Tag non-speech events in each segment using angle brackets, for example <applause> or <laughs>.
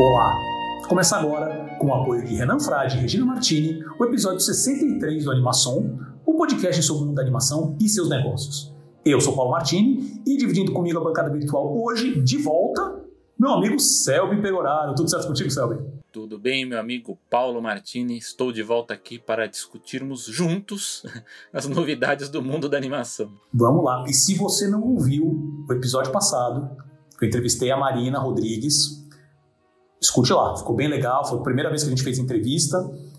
Olá! Começa agora, com o apoio de Renan Frade e Regina Martini, o episódio 63 do Animação, o podcast sobre o mundo da animação e seus negócios. Eu sou Paulo Martini e dividindo comigo a bancada virtual hoje, de volta, meu amigo Selby Pegoraro. Tudo certo contigo, Selby? Tudo bem, meu amigo Paulo Martini? Estou de volta aqui para discutirmos juntos <laughs> as novidades do mundo da animação. Vamos lá. E se você não ouviu o episódio passado, eu entrevistei a Marina Rodrigues, escute lá, ficou bem legal, foi a primeira vez que a gente fez entrevista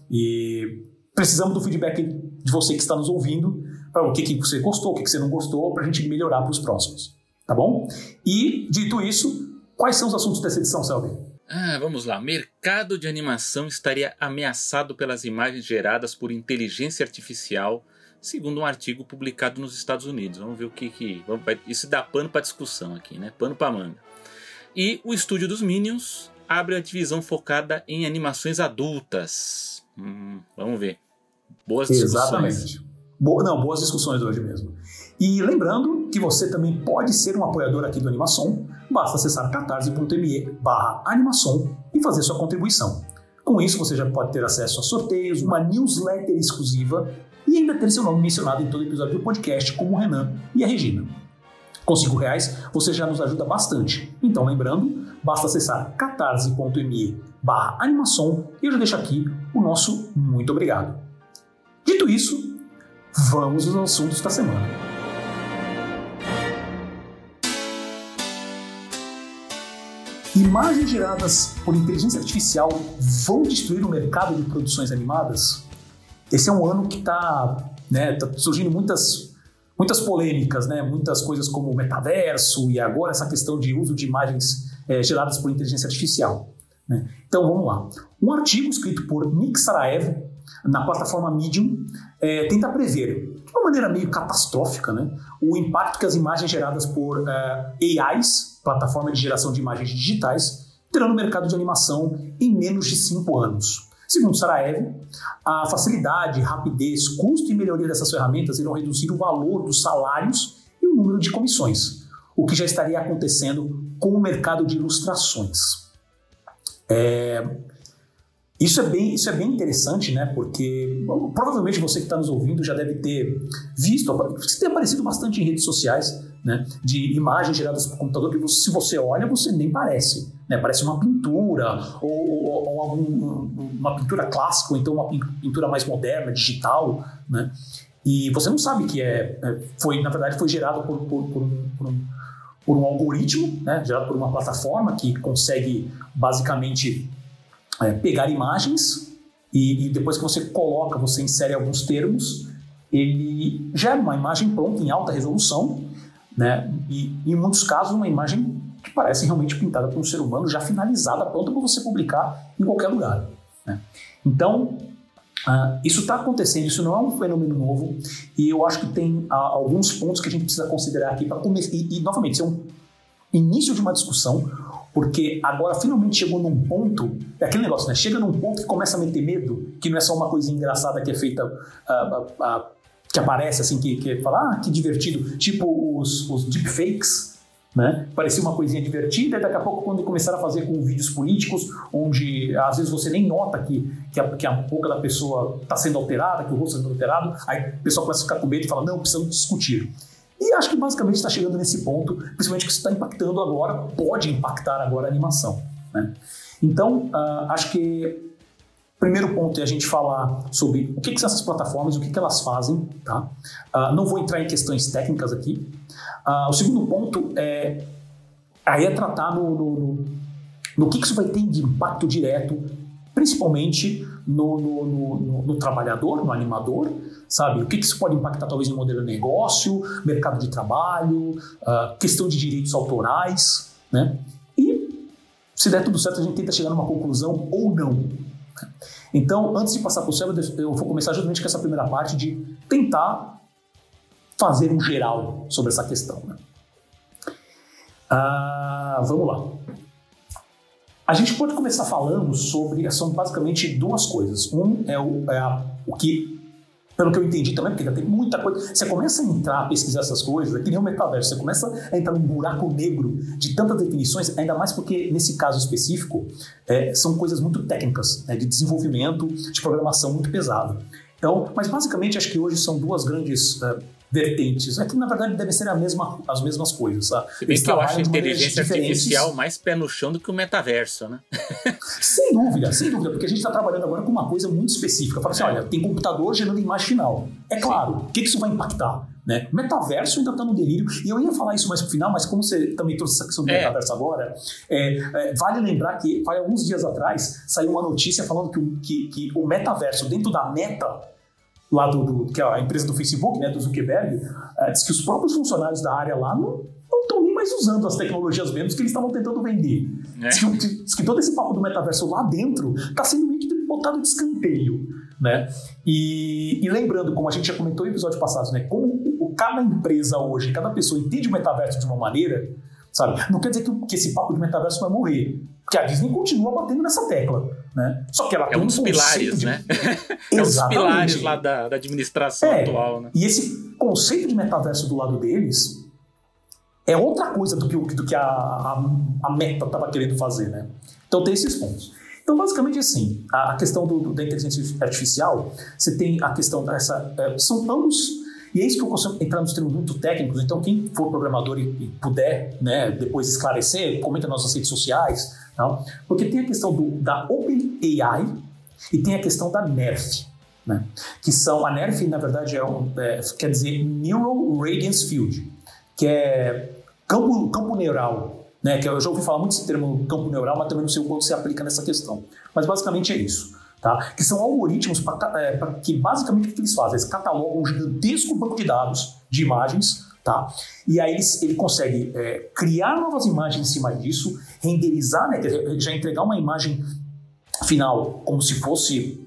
e precisamos do feedback de você que está nos ouvindo para o que, que você gostou, o que, que você não gostou, para a gente melhorar para os próximos, tá bom? E, dito isso, quais são os assuntos dessa edição, Selby? Ah, vamos lá. Mercado de animação estaria ameaçado pelas imagens geradas por inteligência artificial, segundo um artigo publicado nos Estados Unidos. Vamos ver o que que. Vamos, isso dá pano para discussão aqui, né? Pano para manga. E o estúdio dos Minions abre a divisão focada em animações adultas. Hum, vamos ver. Boas discussões. Exatamente. Boa, não, boas discussões hoje mesmo. E lembrando que você também pode ser um apoiador aqui do Animação, basta acessar catarse.me barra animação e fazer sua contribuição. Com isso, você já pode ter acesso a sorteios, uma newsletter exclusiva e ainda ter seu nome mencionado em todo episódio do podcast, como o Renan e a Regina. Com cinco reais, você já nos ajuda bastante. Então, lembrando, basta acessar catarse.me barra animação e eu já deixo aqui o nosso muito obrigado. Dito isso, vamos aos assuntos da semana. Imagens geradas por inteligência artificial vão destruir o mercado de produções animadas? Esse é um ano que está né, tá surgindo muitas, muitas polêmicas, né, muitas coisas como o metaverso e agora essa questão de uso de imagens é, geradas por inteligência artificial. Né? Então vamos lá. Um artigo escrito por Nick Saraev na plataforma Medium é, tenta prever, de uma maneira meio catastrófica, né, o impacto que as imagens geradas por uh, AIs plataforma de geração de imagens digitais, terá no mercado de animação em menos de cinco anos. Segundo Saraev, a facilidade, rapidez, custo e melhoria dessas ferramentas irão reduzir o valor dos salários e o número de comissões, o que já estaria acontecendo com o mercado de ilustrações. É, isso é bem, isso é bem interessante, né? Porque bom, provavelmente você que está nos ouvindo já deve ter visto, isso tem aparecido bastante em redes sociais, né? De imagens geradas por computador que você, se você olha, você nem parece. Né? Parece uma pintura, ou, ou, ou uma pintura clássica, ou então uma pintura mais moderna, digital, né? E você não sabe que é, é foi, na verdade, foi gerado por, por, por, um, por um, por um algoritmo, né? gerado por uma plataforma que consegue basicamente é, pegar imagens e, e, depois que você coloca, você insere alguns termos, ele gera uma imagem pronta em alta resolução, né? E em muitos casos uma imagem que parece realmente pintada por um ser humano, já finalizada, pronta para você publicar em qualquer lugar. Né? Então Uh, isso está acontecendo, isso não é um fenômeno novo, e eu acho que tem uh, alguns pontos que a gente precisa considerar aqui para começar. E, e, novamente, isso é um início de uma discussão, porque agora finalmente chegou num ponto, é aquele negócio, né? Chega num ponto que começa a meter medo, que não é só uma coisa engraçada que é feita, uh, que aparece assim, que, que fala, ah, que divertido, tipo os, os deepfakes, né? Parecia uma coisinha divertida, e daqui a pouco, quando começaram a fazer com vídeos políticos, onde às vezes você nem nota que, que, a, que a boca da pessoa está sendo alterada, que o rosto está sendo alterado, aí o pessoal começa a ficar com medo e fala, não, precisamos discutir. E acho que basicamente está chegando nesse ponto, principalmente que está impactando agora, pode impactar agora a animação. Né? Então, uh, acho que primeiro ponto é a gente falar sobre o que, que são essas plataformas, o que, que elas fazem. Tá? Uh, não vou entrar em questões técnicas aqui. Uh, o segundo ponto é aí é tratar no, no, no, no que, que isso vai ter de impacto direto, principalmente no, no, no, no, trabalhador, no animador, sabe? O que, que isso pode impactar talvez no modelo de negócio, mercado de trabalho, uh, questão de direitos autorais, né? E se der tudo certo, a gente tenta chegar numa conclusão ou não. Então, antes de passar para o céu, eu vou começar justamente com essa primeira parte de tentar fazer um geral sobre essa questão. Né? Uh, vamos lá. A gente pode começar falando sobre. São basicamente duas coisas. Um é o, é a, o que pelo que eu entendi também, porque tem muita coisa. Você começa a entrar, a pesquisar essas coisas, é que nem o metaverso, você começa a entrar num buraco negro de tantas definições, ainda mais porque, nesse caso específico, é, são coisas muito técnicas, né, de desenvolvimento, de programação muito pesado. Então, mas basicamente acho que hoje são duas grandes uh, vertentes. É que na verdade devem ser mesma, as mesmas coisas. Tá? Se bem que eu acho a inteligência artificial mais pé no chão do que o metaverso, né? <laughs> sem dúvida, sem dúvida, porque a gente está trabalhando agora com uma coisa muito específica. Fala assim: é. olha, tem computador gerando imagem final. É claro, o que, que isso vai impactar? Né? Metaverso ainda está no delírio, e eu ia falar isso mais pro final, mas como você também trouxe essa questão do é. metaverso agora, é, é, vale lembrar que, alguns dias atrás, saiu uma notícia falando que, que, que o metaverso dentro da meta lá do, do, que é a empresa do Facebook, né, do Zuckerberg, uh, diz que os próprios funcionários da área lá não estão nem mais usando as tecnologias mesmo que eles estavam tentando vender. É. Diz, que, diz, que, todo esse papo do metaverso lá dentro está sendo meio que botado de escanteio. Né? E, e, lembrando, como a gente já comentou em episódios passados, né, como o, cada empresa hoje, cada pessoa entende o metaverso de uma maneira, sabe? Não quer dizer que, que esse papo de metaverso vai morrer. Porque a Disney continua batendo nessa tecla. Né? Só que ela é tem um dos pilares, de... né? <laughs> é um dos pilares lá da, da administração é, atual. Né? E esse conceito de metaverso do lado deles é outra coisa do que, do que a, a, a Meta estava querendo fazer. Né? Então tem esses pontos. Então, basicamente assim, a, questão do, do, da inteligência artificial, você tem a questão dessa. É, são ambos e é isso que eu consigo entrar nos termos muito técnicos. Então, quem for programador e, e puder né, depois esclarecer, comenta nas nossas redes sociais. Tá? Porque tem a questão do, da OpenAI e tem a questão da NERF. Né? Que são, a NERF, na verdade, é é, quer dizer Neural Radiance Field, que é campo, campo neural. Né, que eu já ouvi falar muito esse termo campo neural, mas também não sei o quanto se aplica nessa questão. Mas basicamente é isso tá? que são algoritmos pra, é, pra, que basicamente o que eles fazem? Eles catalogam um gigantesco banco de dados de imagens, tá? e aí eles, ele consegue é, criar novas imagens em cima disso, renderizar, né? já entregar uma imagem final como se fosse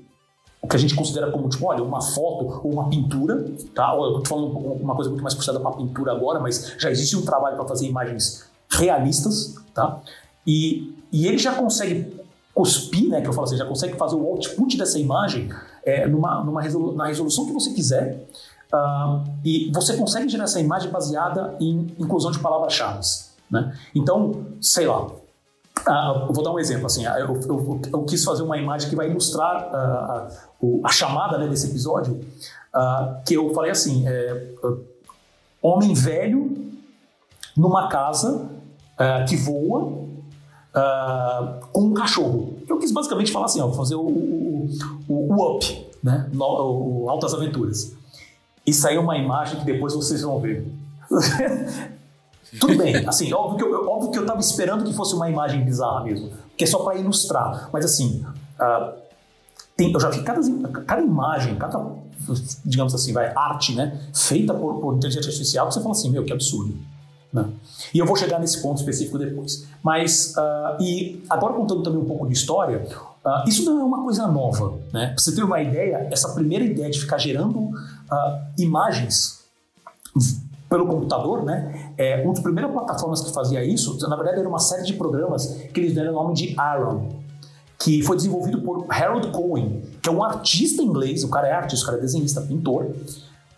o que a gente considera como, tipo, olha, uma foto ou uma pintura, tá? Eu tô falando uma coisa muito mais puxada para pintura agora, mas já existe um trabalho para fazer imagens realistas, tá? E, e ele já consegue cuspir, né, que eu falo assim, já consegue fazer o output dessa imagem é, numa, numa resolu na resolução que você quiser. E você consegue gerar essa imagem baseada em inclusão de palavras-chave. Né? Então, sei lá, uh, vou dar um exemplo. Assim, eu, eu, eu, quis fazer uma imagem que vai ilustrar uh, a chamada né, desse episódio, que eu falei assim, é, homem velho numa casa que voa uh, com um cachorro. Eu quis basicamente falar assim, ó, fazer o, o, o, o up, né? No, o Altas Aventuras. E saiu uma imagem que depois vocês vão ver. <laughs> Tudo bem, assim, óbvio que, eu, óbvio que eu tava esperando que fosse uma imagem bizarra mesmo, que é só para ilustrar. Mas assim, uh, tem, eu já vi cada, cada imagem, cada, digamos assim, vai, arte, né, feita por, por inteligência artificial, que você fala assim, meu, que absurdo. Né? E eu vou chegar nesse ponto específico depois. Mas, uh, e agora contando também um pouco de história, uh, isso não é uma coisa nova. Né? Pra você ter uma ideia, essa primeira ideia de ficar gerando uh, imagens pelo computador, né? É, uma das primeiras plataformas que fazia isso, na verdade, era uma série de programas que eles deram o nome de Aaron, que foi desenvolvido por Harold Cohen, que é um artista inglês, o cara é artista, o cara é desenhista, pintor,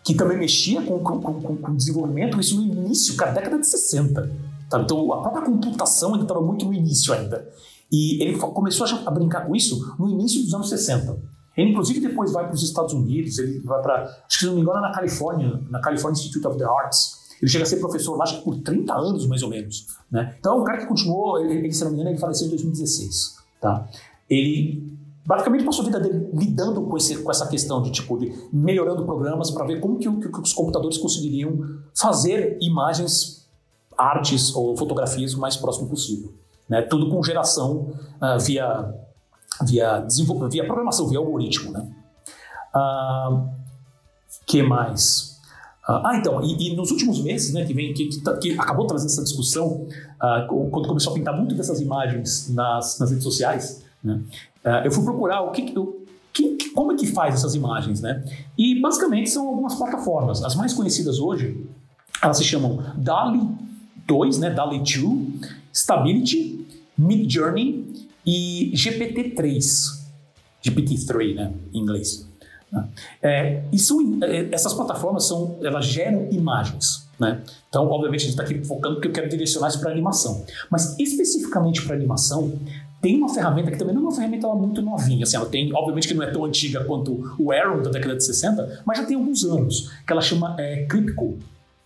que também mexia com, com, com, com desenvolvimento, isso no início, cara, década de 60. Tá? Então a própria computação ainda estava muito no início ainda. E ele começou a, brincar com isso no início dos anos 60. Ele, inclusive, depois vai para os Estados Unidos, ele vai para, acho que se não me engano, na Califórnia, na California Institute of the Arts. Ele chega a ser professor lá, acho que por 30 anos, mais ou menos. Né? Então, é um cara que continuou, ele, se não me engano, ele faleceu em 2016. Tá? Ele basicamente passou a vida dele lidando com, esse, com essa questão de tipo de melhorando programas para ver como que, que, que, os computadores conseguiriam fazer imagens, artes ou fotografias o mais próximo possível, né? Tudo com geração uh, via via via programação, via algoritmo, né? Uh, que mais? Uh, ah, então, e, e, nos últimos meses, né, que vem, que, que, tá, que acabou trazendo essa discussão, uh, quando começou a pintar muito dessas imagens nas, nas redes sociais, né, eu fui procurar o que, que, como é que faz essas imagens, né? E basicamente são algumas plataformas. As mais conhecidas hoje, elas se chamam DALI 2, né? DALI 2, Stability, Midjourney e GPT-3. GPT-3, né? Em inglês. Né? É, são, é, essas plataformas são, elas geram imagens. Né? Então, obviamente, a gente está aqui focando porque eu quero direcionar isso para animação. Mas especificamente para animação, tem uma ferramenta que também não é uma ferramenta muito novinha. Assim, ela tem, obviamente que não é tão antiga quanto o Arrow da década de 60, mas já tem alguns anos, que ela chama é, Crypco,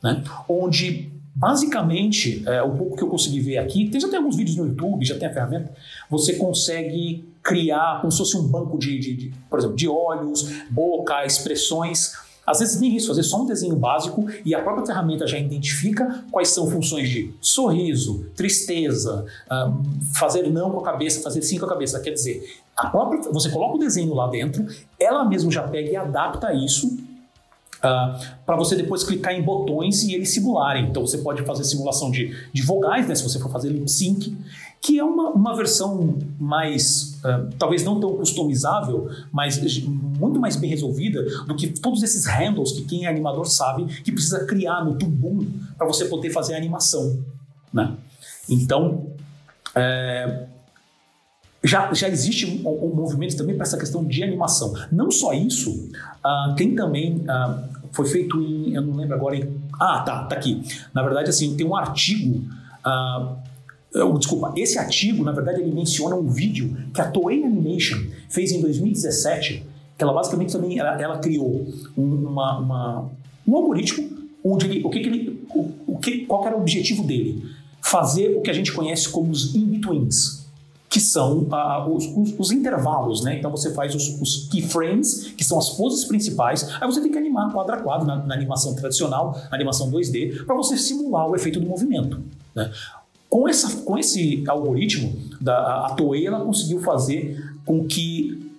né? onde basicamente, é, o pouco que eu consegui ver aqui, tem, já tem alguns vídeos no YouTube, já tem a ferramenta, você consegue criar como se fosse um banco de, de, de por exemplo, de olhos, boca, expressões às vezes nem isso, fazer só um desenho básico e a própria ferramenta já identifica quais são funções de sorriso, tristeza, fazer não com a cabeça, fazer sim com a cabeça. Quer dizer, a própria, você coloca o desenho lá dentro, ela mesma já pega e adapta isso Uh, para você depois clicar em botões e eles simularem. Então você pode fazer simulação de, de vogais, né, se você for fazer lip sync, que é uma, uma versão mais, uh, talvez não tão customizável, mas muito mais bem resolvida do que todos esses handles que quem é animador sabe que precisa criar no Tubum para você poder fazer a animação. Né? Então, é, já, já existe um, um movimento também para essa questão de animação. Não só isso, uh, tem também, uh, foi feito em, eu não lembro agora, em, ah, tá, tá aqui. Na verdade, assim, tem um artigo uh, Desculpa, esse artigo, na verdade, ele menciona um vídeo que a Toei Animation fez em 2017, que ela basicamente também ela, ela criou uma, uma, um algoritmo onde ele, o que, que ele, o, o, que, qual era o objetivo dele? Fazer o que a gente conhece como os in-betweens, que são uh, os, os, os, intervalos, né? Então você faz os, os, keyframes, que são as poses principais, aí você tem que animar quadro a quadro na, na animação tradicional, animação 2D, para você simular o efeito do movimento. Né? Com, essa, com esse algoritmo, da, a Toei ela conseguiu fazer com que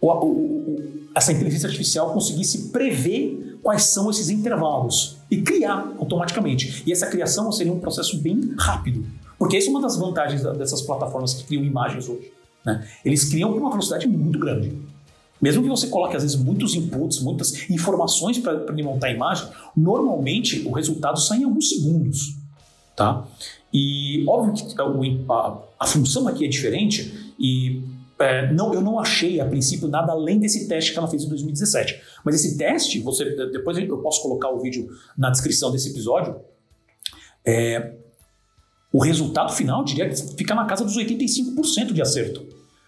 o, o, essa inteligência artificial conseguisse prever quais são esses intervalos e criar automaticamente. E essa criação seria um processo bem rápido, porque essa é uma das vantagens dessas plataformas que criam imagens hoje. Né? Eles criam com uma velocidade muito grande. Mesmo que você coloque, às vezes, muitos inputs, muitas informações para montar a imagem, normalmente o resultado sai em alguns segundos. Tá? E óbvio que a, a função aqui é diferente e é, não, eu não achei a princípio nada além desse teste que ela fez em 2017. Mas esse teste, você depois eu posso colocar o vídeo na descrição desse episódio. É, o resultado final, diria que fica na casa dos 85% de acerto.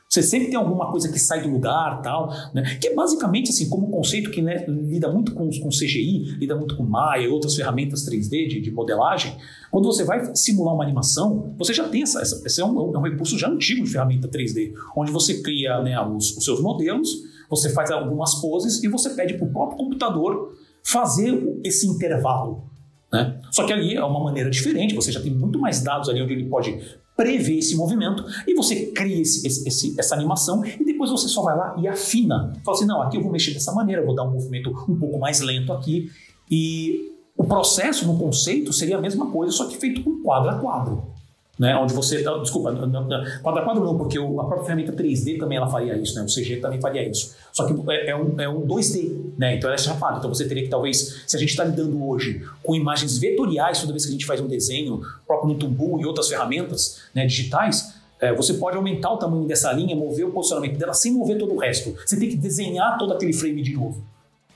Você sempre tem alguma coisa que sai do lugar, tal, né? Que é basicamente assim, como um conceito que né, lida muito com, com CGI, lida muito com Maya e outras ferramentas 3D de, de, modelagem. Quando você vai simular uma animação, você já tem essa, essa esse é um, é um recurso já antigo de ferramenta 3D, onde você cria né, os, os seus modelos, você faz algumas poses e você pede para o próprio computador fazer esse intervalo. Né? Só que ali é uma maneira diferente, você já tem muito mais dados ali onde ele pode prever esse movimento e você cria esse, esse, essa animação e depois você só vai lá e afina. Fala assim, não, aqui eu vou mexer dessa maneira, vou dar um movimento um pouco mais lento aqui. E o processo no conceito seria a mesma coisa, só que feito com quadro a quadro né? Onde você, desculpa, quadro a quadro não, porque a própria ferramenta 3D também ela faria isso, né? O CG também faria isso. Só que é, é um, é um 2D, né? Então ela é chapada. Então você teria que talvez, se a gente está lidando hoje com imagens vetoriais toda vez que a gente faz um desenho, próprio no Tumbu e outras ferramentas né, digitais, é, você pode aumentar o tamanho dessa linha, mover o posicionamento dela sem mover todo o resto. Você tem que desenhar todo aquele frame de novo.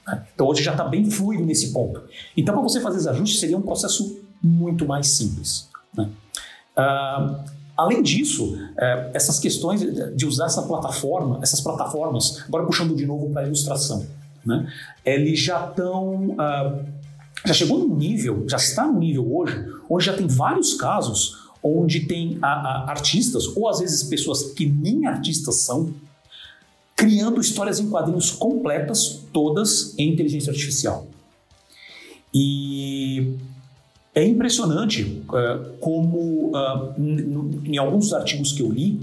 Né? Então hoje já está bem fluido nesse ponto. Então para você fazer os ajustes seria um processo muito mais simples. Né? Uh, além disso, uh, essas questões de usar essa plataforma, essas plataformas, agora puxando de novo para a ilustração, né, eles já estão. Uh, já chegou num nível, já está no nível hoje, onde já tem vários casos onde tem a, a, artistas, ou às vezes pessoas que nem artistas são, criando histórias em quadrinhos completas, todas em inteligência artificial. E é impressionante uh, como, uh, em alguns artigos que eu li,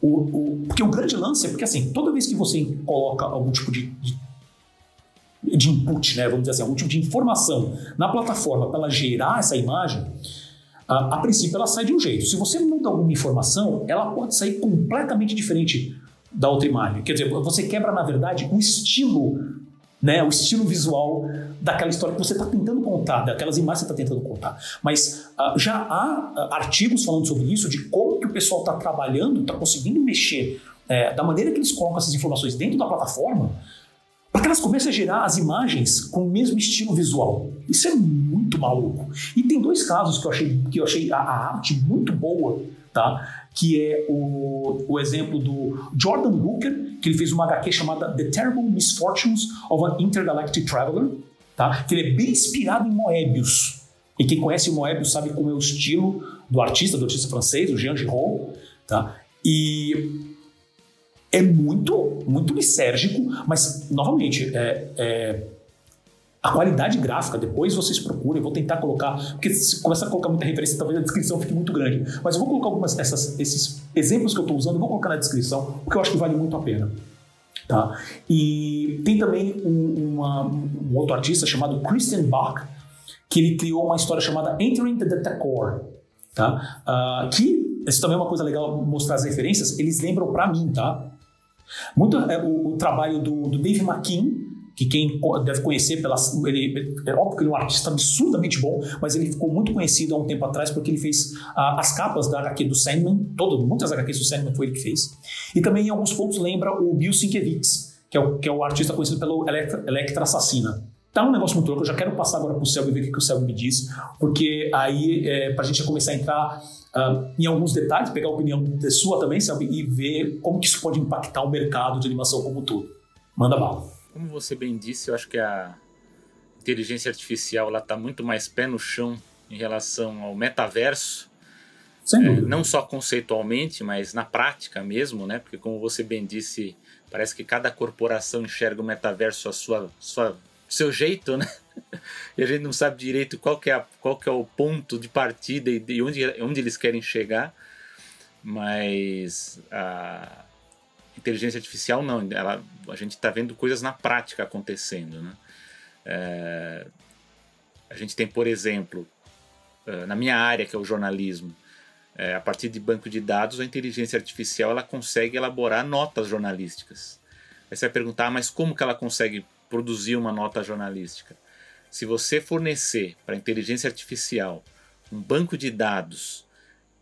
o, o, porque o grande lance é porque, assim, toda vez que você coloca algum tipo de, de, de input, né, vamos dizer assim, algum tipo de informação na plataforma para ela gerar essa imagem, a, a princípio ela sai de um jeito. Se você muda alguma informação, ela pode sair completamente diferente da outra imagem. Quer dizer, você quebra, na verdade, o estilo né, o estilo visual daquela história que você está tentando contar, daquelas imagens que você está tentando contar. Mas uh, já há uh, artigos falando sobre isso, de como que o pessoal está trabalhando, está conseguindo mexer é, da maneira que eles colocam essas informações dentro da plataforma, para que elas comecem a gerar as imagens com o mesmo estilo visual. Isso é muito maluco. E tem dois casos que eu achei, que eu achei a, a arte muito boa, tá? que é o, o exemplo do Jordan Booker, que ele fez uma HQ chamada The Terrible Misfortunes of an Intergalactic Traveler, tá? que ele é bem inspirado em Moebius. E quem conhece o Moebius sabe como é o estilo do artista, do artista francês, o Jean Giraud. Tá? E é muito, muito lisérgico, mas, novamente, é, é, a qualidade gráfica, depois vocês procurem, vou tentar colocar, porque se começar a colocar muita referência, talvez a descrição fique muito grande, mas eu vou colocar algumas dessas, esses exemplos que eu estou usando, eu vou colocar na descrição, porque eu acho que vale muito a pena. Tá? E tem também um, uma, um outro artista chamado Christian Bach, que ele criou uma história chamada Entering the Decor, tá? Uh, que, isso também é uma coisa legal mostrar as referências, eles lembram para mim, tá? Muito é, o, o, trabalho do, do Dave McKean, que quem deve conhecer pela ele é óbvio que ele é um artista absurdamente bom, mas ele ficou muito conhecido há um tempo atrás porque ele fez uh, as capas da HQ do Sandman, todo, muitas HQs do Sandman foi ele que fez. E também em alguns pontos lembra o Bill Sienkiewicz, que é o, que é o artista conhecido pelo Electra, Electra Assassina. Tá um negócio muito louco, eu já quero passar agora pro Selby e ver o que, que o Selby me diz, porque aí é, pra gente começar a entrar uh, em alguns detalhes, pegar a opinião sua também, Selby, e ver como que isso pode impactar o mercado de animação como um todo. Manda bala. Como você bem disse, eu acho que a inteligência artificial ela está muito mais pé no chão em relação ao metaverso. É, não só conceitualmente, mas na prática mesmo, né? Porque como você bem disse, parece que cada corporação enxerga o metaverso a sua, sua seu jeito, né? <laughs> E a gente não sabe direito qual que é, a, qual que é o ponto de partida e de onde, onde eles querem chegar. Mas a inteligência artificial não, ela, a gente está vendo coisas na prática acontecendo, né? É, a gente tem, por exemplo, é, na minha área, que é o jornalismo, é, a partir de banco de dados, a inteligência artificial ela consegue elaborar notas jornalísticas. Aí você vai perguntar, ah, mas como que ela consegue produzir uma nota jornalística. Se você fornecer para a inteligência artificial um banco de dados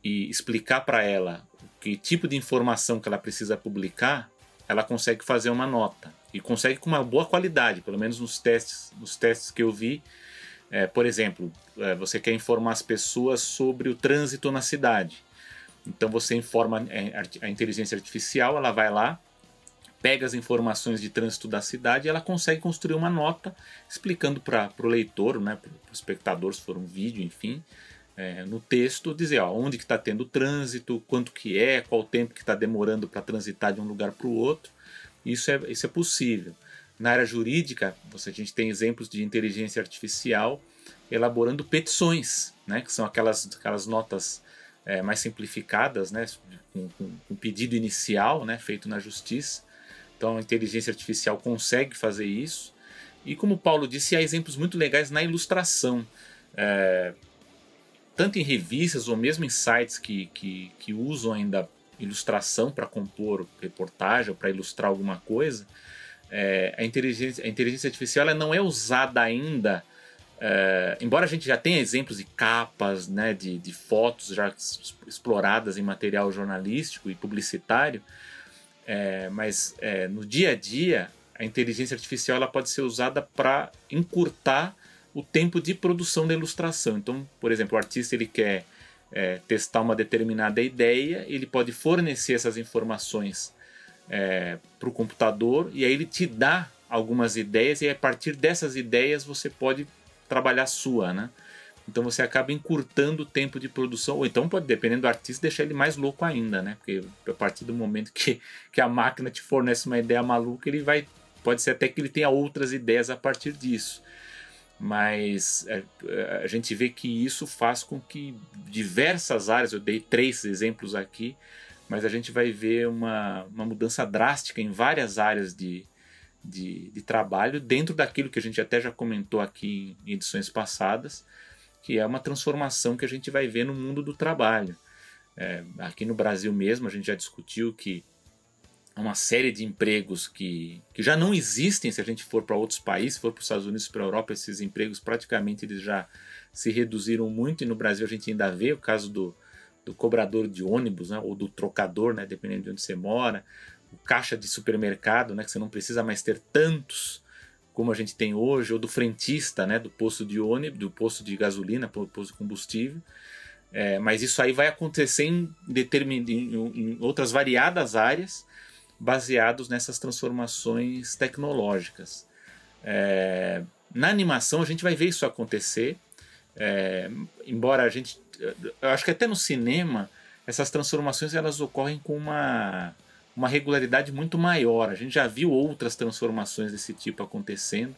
e explicar para ela que tipo de informação que ela precisa publicar, ela consegue fazer uma nota e consegue com uma boa qualidade, pelo menos nos testes, nos testes que eu vi. É, por exemplo, é, você quer informar as pessoas sobre o trânsito na cidade. Então você informa é, a inteligência artificial, ela vai lá, pega as informações de trânsito da cidade e ela consegue construir uma nota explicando para o leitor, né, para o espectador, se for um vídeo, enfim, é, no texto, dizer ó, onde que está tendo trânsito, quanto que é, qual o tempo que está demorando para transitar de um lugar para o outro. Isso é, isso é possível. Na área jurídica, você, a gente tem exemplos de inteligência artificial elaborando petições, né, que são aquelas, aquelas notas é, mais simplificadas, né, com, com, com pedido inicial né, feito na justiça então a inteligência artificial consegue fazer isso. E como o Paulo disse, há exemplos muito legais na ilustração. É, tanto em revistas ou mesmo em sites que, que, que usam ainda ilustração para compor reportagem ou para ilustrar alguma coisa, é, a, inteligência, a inteligência artificial ela não é usada ainda. É, embora a gente já tenha exemplos de capas, né, de, de fotos já exploradas em material jornalístico e publicitário, é, mas é, no dia a dia, a inteligência artificial ela pode ser usada para encurtar o tempo de produção da ilustração. Então, por exemplo, o artista ele quer é, testar uma determinada ideia, ele pode fornecer essas informações é, para o computador e aí ele te dá algumas ideias e a partir dessas ideias você pode trabalhar sua, né? Então você acaba encurtando o tempo de produção, ou então pode, dependendo do artista, deixar ele mais louco ainda, né? Porque a partir do momento que, <laughs> que a máquina te fornece uma ideia maluca, ele vai. Pode ser até que ele tenha outras ideias a partir disso. Mas é, a gente vê que isso faz com que diversas áreas, eu dei três exemplos aqui, mas a gente vai ver uma, uma mudança drástica em várias áreas de, de, de trabalho, dentro daquilo que a gente até já comentou aqui em edições passadas que é uma transformação que a gente vai ver no mundo do trabalho. É, aqui no Brasil mesmo, a gente já discutiu que uma série de empregos que, que já não existem se a gente for para outros países, se for para os Estados Unidos, para a Europa, esses empregos praticamente eles já se reduziram muito e no Brasil a gente ainda vê o caso do, do cobrador de ônibus, né, ou do trocador, né, dependendo de onde você mora, o caixa de supermercado, né, que você não precisa mais ter tantos como a gente tem hoje, ou do frentista, né, do posto de ônibus, do posto de gasolina, posto de combustível. É, mas isso aí vai acontecer em, determin... em outras variadas áreas, baseados nessas transformações tecnológicas. É, na animação a gente vai ver isso acontecer, é, embora a gente, eu acho que até no cinema essas transformações elas ocorrem com uma uma regularidade muito maior. A gente já viu outras transformações desse tipo acontecendo.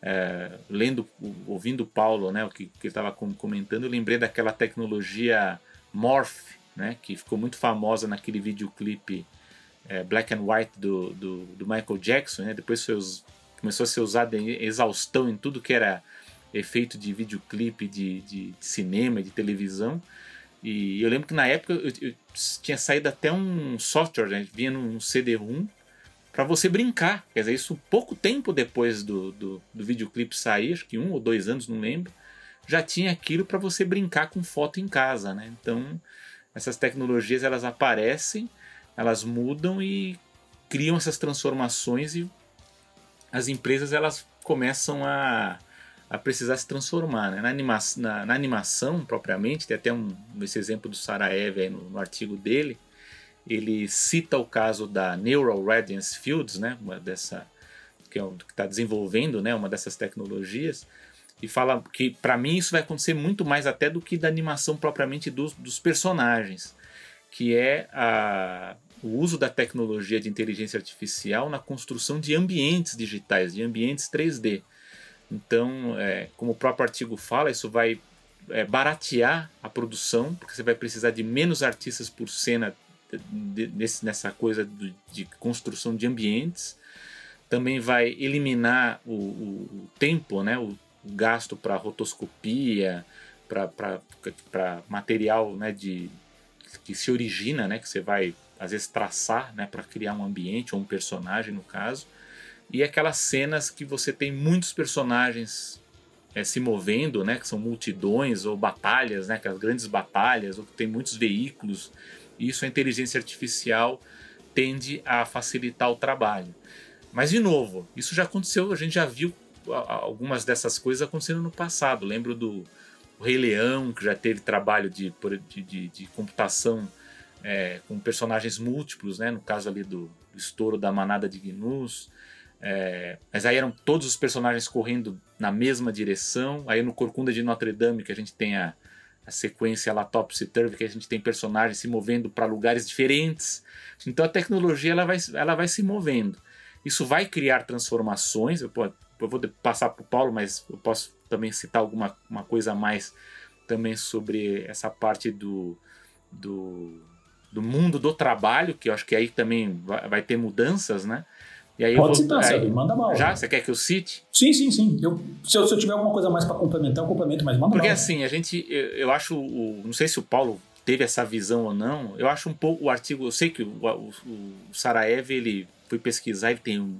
É, lendo, ouvindo Paulo, né, o que, que ele estava comentando, eu lembrei daquela tecnologia Morph, né, que ficou muito famosa naquele videoclipe é, Black and White do, do, do Michael Jackson. Né, depois foi, começou a ser usado em exaustão em tudo que era efeito de videoclipe, de, de, de cinema, de televisão. E eu lembro que na época eu, eu tinha saído até um software, né? vinha num CD-ROM para você brincar. Quer dizer, isso pouco tempo depois do, do, do videoclipe sair, acho que um ou dois anos, não lembro, já tinha aquilo para você brincar com foto em casa, né? Então, essas tecnologias elas aparecem, elas mudam e criam essas transformações e as empresas elas começam a a precisar se transformar. Né? Na, anima na, na, animação, propriamente, tem até um, esse exemplo do Sarajevo no, no, artigo dele, ele cita o caso da Neural Radiance Fields, né? uma dessa, que é está desenvolvendo né? uma dessas tecnologias, e fala que para mim isso vai acontecer muito mais até do que da animação propriamente dos, dos personagens, que é a, o uso da tecnologia de inteligência artificial na construção de ambientes digitais, de ambientes 3D. Então, é, como o próprio artigo fala, isso vai é, baratear a produção, porque você vai precisar de menos artistas por cena de, de, nessa coisa de, de, construção de ambientes. Também vai eliminar o, o, o tempo, né, o, o gasto para rotoscopia, para material né, de, que se origina, né, que você vai às vezes traçar né, para criar um ambiente ou um personagem no caso e aquelas cenas que você tem muitos personagens é, se movendo, né, que são multidões ou batalhas, né, aquelas grandes batalhas, ou que tem muitos veículos. Isso a inteligência artificial tende a facilitar o trabalho. Mas de novo, isso já aconteceu, a gente já viu algumas dessas coisas acontecendo no passado. Lembro do Rei Leão, que já teve trabalho de, de, de, de computação é, com personagens múltiplos, né? no caso ali do, do estouro da manada de gnus. É, mas aí eram todos os personagens correndo na mesma direção. Aí no Corcunda de Notre Dame, que a gente tem a, a sequência lá Topsy Turvy, que a gente tem personagens se movendo para lugares diferentes. Então a tecnologia ela vai, ela vai se movendo. Isso vai criar transformações. Eu, eu vou passar para o Paulo, mas eu posso também citar alguma uma coisa a mais também sobre essa parte do, do, do mundo do trabalho, que eu acho que aí também vai, ter mudanças, né? E aí Pode citar, aí, manda mal. Já? Você quer que eu cite? Sim, sim, sim. Eu, se, eu, se eu tiver alguma coisa mais para complementar, eu complemento, mas manda Porque mal. assim, a gente, eu, eu acho, o, não sei se o Paulo teve essa visão ou não, eu acho um pouco o artigo, eu sei que o, o, o Sarajev, ele foi pesquisar, ele tem,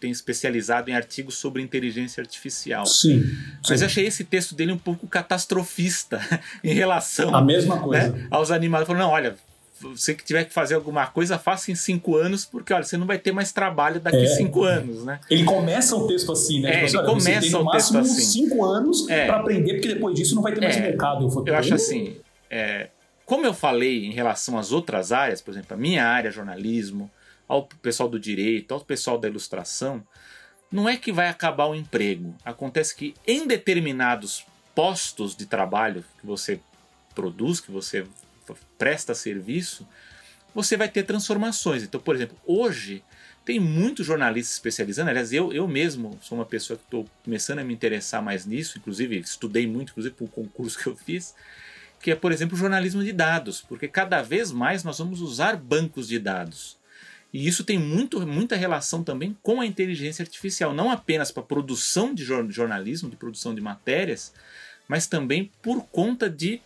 tem especializado em artigos sobre inteligência artificial. Sim. Mas sim. eu achei esse texto dele um pouco catastrofista <laughs> em relação a mesma coisa. Né, aos animais. Falou, não, olha, você que tiver que fazer alguma coisa, faça em cinco anos, porque olha, você não vai ter mais trabalho daqui é. cinco anos, né? Ele começa o texto assim, né? É, tipo, ele olha, começa tem no máximo assim. cinco anos é. para aprender, porque depois disso não vai ter mais é. mercado. Eu, eu acho assim, é, como eu falei em relação às outras áreas, por exemplo, a minha área, jornalismo, ao pessoal do direito, ao pessoal da ilustração, não é que vai acabar o emprego. Acontece que em determinados postos de trabalho que você produz, que você presta serviço, você vai ter transformações. Então, por exemplo, hoje tem muitos jornalistas especializando. Aliás, eu, eu mesmo sou uma pessoa que estou começando a me interessar mais nisso, inclusive estudei muito, inclusive para o concurso que eu fiz, que é, por exemplo, jornalismo de dados, porque cada vez mais nós vamos usar bancos de dados. E isso tem muito, muita relação também com a inteligência artificial, não apenas para produção de jornalismo, de produção de matérias, mas também por conta de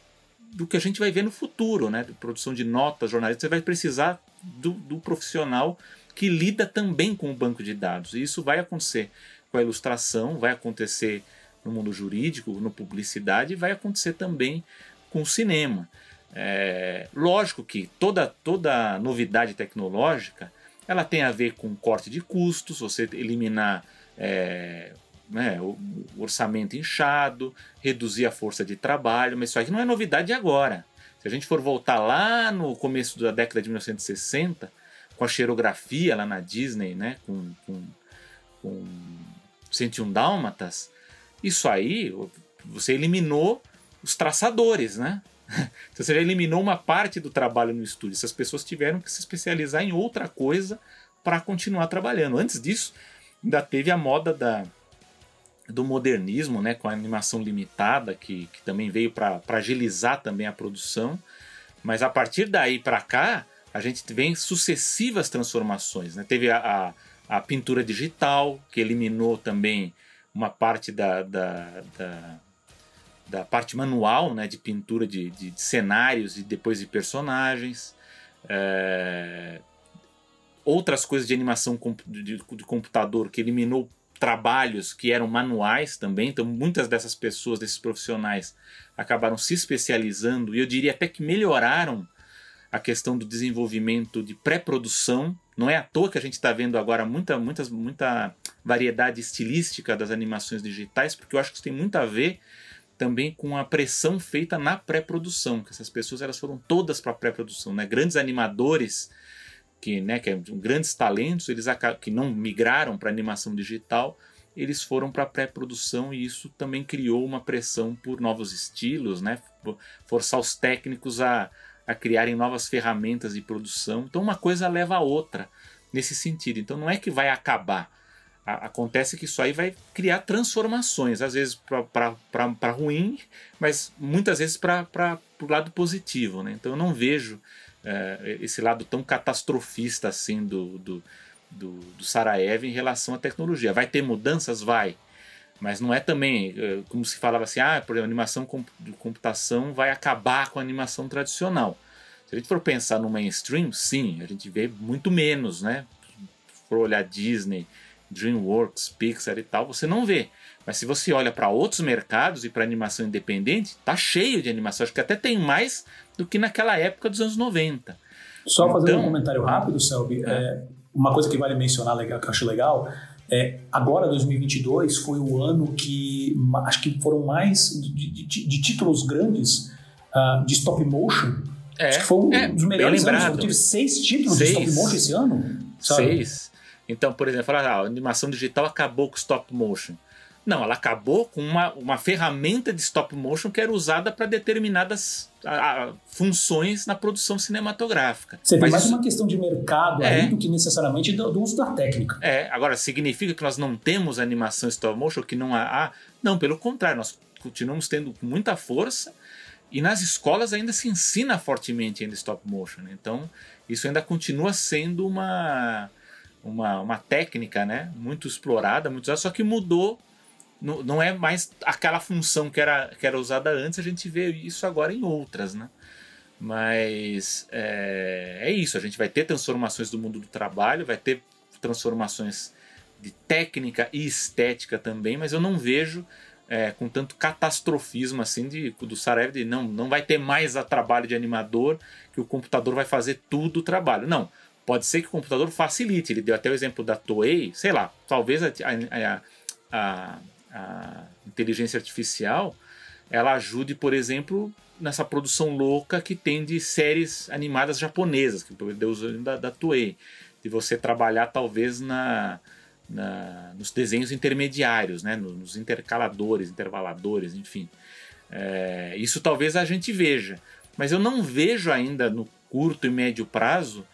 do que a gente vai ver no futuro, né? Produção de notas, jornalistas, você vai precisar do, do profissional que lida também com o banco de dados. E isso vai acontecer com a ilustração, vai acontecer no mundo jurídico, no publicidade, vai acontecer também com o cinema. É, lógico que toda, toda novidade tecnológica ela tem a ver com corte de custos, você eliminar é, né, o orçamento inchado, reduzir a força de trabalho, mas isso aqui não é novidade agora. Se a gente for voltar lá no começo da década de 1960, com a xerografia lá na Disney, né, com, com, com 101 Dálmatas, isso aí você eliminou os traçadores, né? <laughs> Então, você já eliminou uma parte do trabalho no estúdio. Essas pessoas tiveram que se especializar em outra coisa para continuar trabalhando. Antes disso, ainda teve a moda da, do modernismo, né, com a animação limitada, que, que também veio para agilizar também a produção. Mas a partir daí para cá, a gente vem sucessivas transformações. Né? Teve a, a, a, pintura digital, que eliminou também uma parte da, da, da da parte manual né, de pintura de, de, de cenários e depois de personagens. É, outras coisas de animação de, de, computador que eliminou trabalhos que eram manuais também. Então, muitas dessas pessoas, desses profissionais, acabaram se especializando e eu diria até que melhoraram a questão do desenvolvimento de pré-produção. Não é à toa que a gente está vendo agora muita, muitas, muita variedade estilística das animações digitais, porque eu acho que isso tem muito a ver também com a pressão feita na pré-produção, que essas pessoas elas foram todas para a pré-produção, né? Grandes animadores que, né, que é grandes talentos, eles que não migraram para animação digital, eles foram para pré-produção e isso também criou uma pressão por novos estilos, né? Forçar os técnicos a, a criarem novas ferramentas de produção. Então uma coisa leva a outra nesse sentido. Então não é que vai acabar, acontece que isso aí vai criar transformações, às vezes para ruim, mas muitas vezes para o lado positivo. Né? Então eu não vejo é, esse lado tão catastrofista assim do, do, do, do Sarajevo em relação à tecnologia. Vai ter mudanças? Vai. Mas não é também, é, como se falava assim, ah, por exemplo, animação de computação vai acabar com a animação tradicional. Se a gente for pensar no mainstream, sim, a gente vê muito menos, né? Se for olhar Disney, DreamWorks, Pixar e tal, você não vê. Mas se você olha para outros mercados e para animação independente, tá cheio de animação. Acho que até tem mais do que naquela época dos anos 90. Só então, fazendo um comentário rápido, Selby, é. É, uma coisa que vale mencionar legal, que eu acho legal, é, agora 2022 foi o ano que acho que foram mais de, de, de títulos grandes uh, de stop motion. É, acho que foi um é, dos melhores anos. Tive seis títulos seis. de stop motion esse ano. Sabe? Seis. Então, por exemplo, ah, a animação digital acabou com stop motion. Não, ela acabou com uma, uma ferramenta de stop motion que era usada para determinadas a, a, funções na produção cinematográfica. Você tem mais isso... uma questão de mercado é, aí do que necessariamente do, do, uso da técnica. É, agora, significa que nós não temos animação stop motion, que não há. não, pelo contrário, nós continuamos tendo muita força e nas escolas ainda se ensina fortemente ainda stop motion. Né? Então, isso ainda continua sendo uma uma, uma técnica né, muito explorada, muito usada, só que mudou. Não, não é mais aquela função que era, que era usada antes, a gente vê isso agora em outras. Né? Mas é, é isso, a gente vai ter transformações do mundo do trabalho, vai ter transformações de técnica e estética também, mas eu não vejo é, com tanto catastrofismo assim de, do Sarajevo de não, não vai ter mais trabalho de animador, que o computador vai fazer tudo o trabalho. Não, Pode ser que o computador facilite. Ele deu até o exemplo da Toei, sei lá, talvez a, a, a, a inteligência artificial ela ajude, por exemplo, nessa produção louca que tem de séries animadas japonesas, que deu o da, da Toei, de você trabalhar talvez na, na, nos desenhos intermediários, né? nos intercaladores, intervaladores, enfim. É, isso talvez a gente veja, mas eu não vejo ainda no curto e médio prazo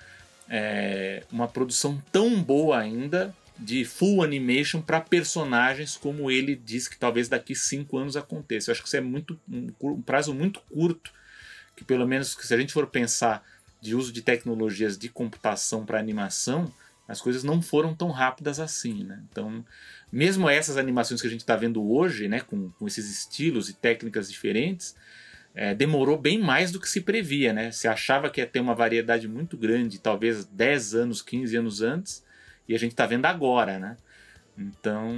é, uma produção tão boa ainda de full animation para personagens como ele diz que talvez daqui cinco anos aconteça. Eu acho que isso é muito um, prazo muito curto, que pelo menos se a gente for pensar de uso de tecnologias de computação para animação, as coisas não foram tão rápidas assim, né? Então, mesmo essas animações que a gente está vendo hoje, né, com, com esses estilos e técnicas diferentes, é, demorou bem mais do que se previa, né? Se achava que ia ter uma variedade muito grande, talvez 10 anos, 15 anos antes, e a gente está vendo agora, né? Então,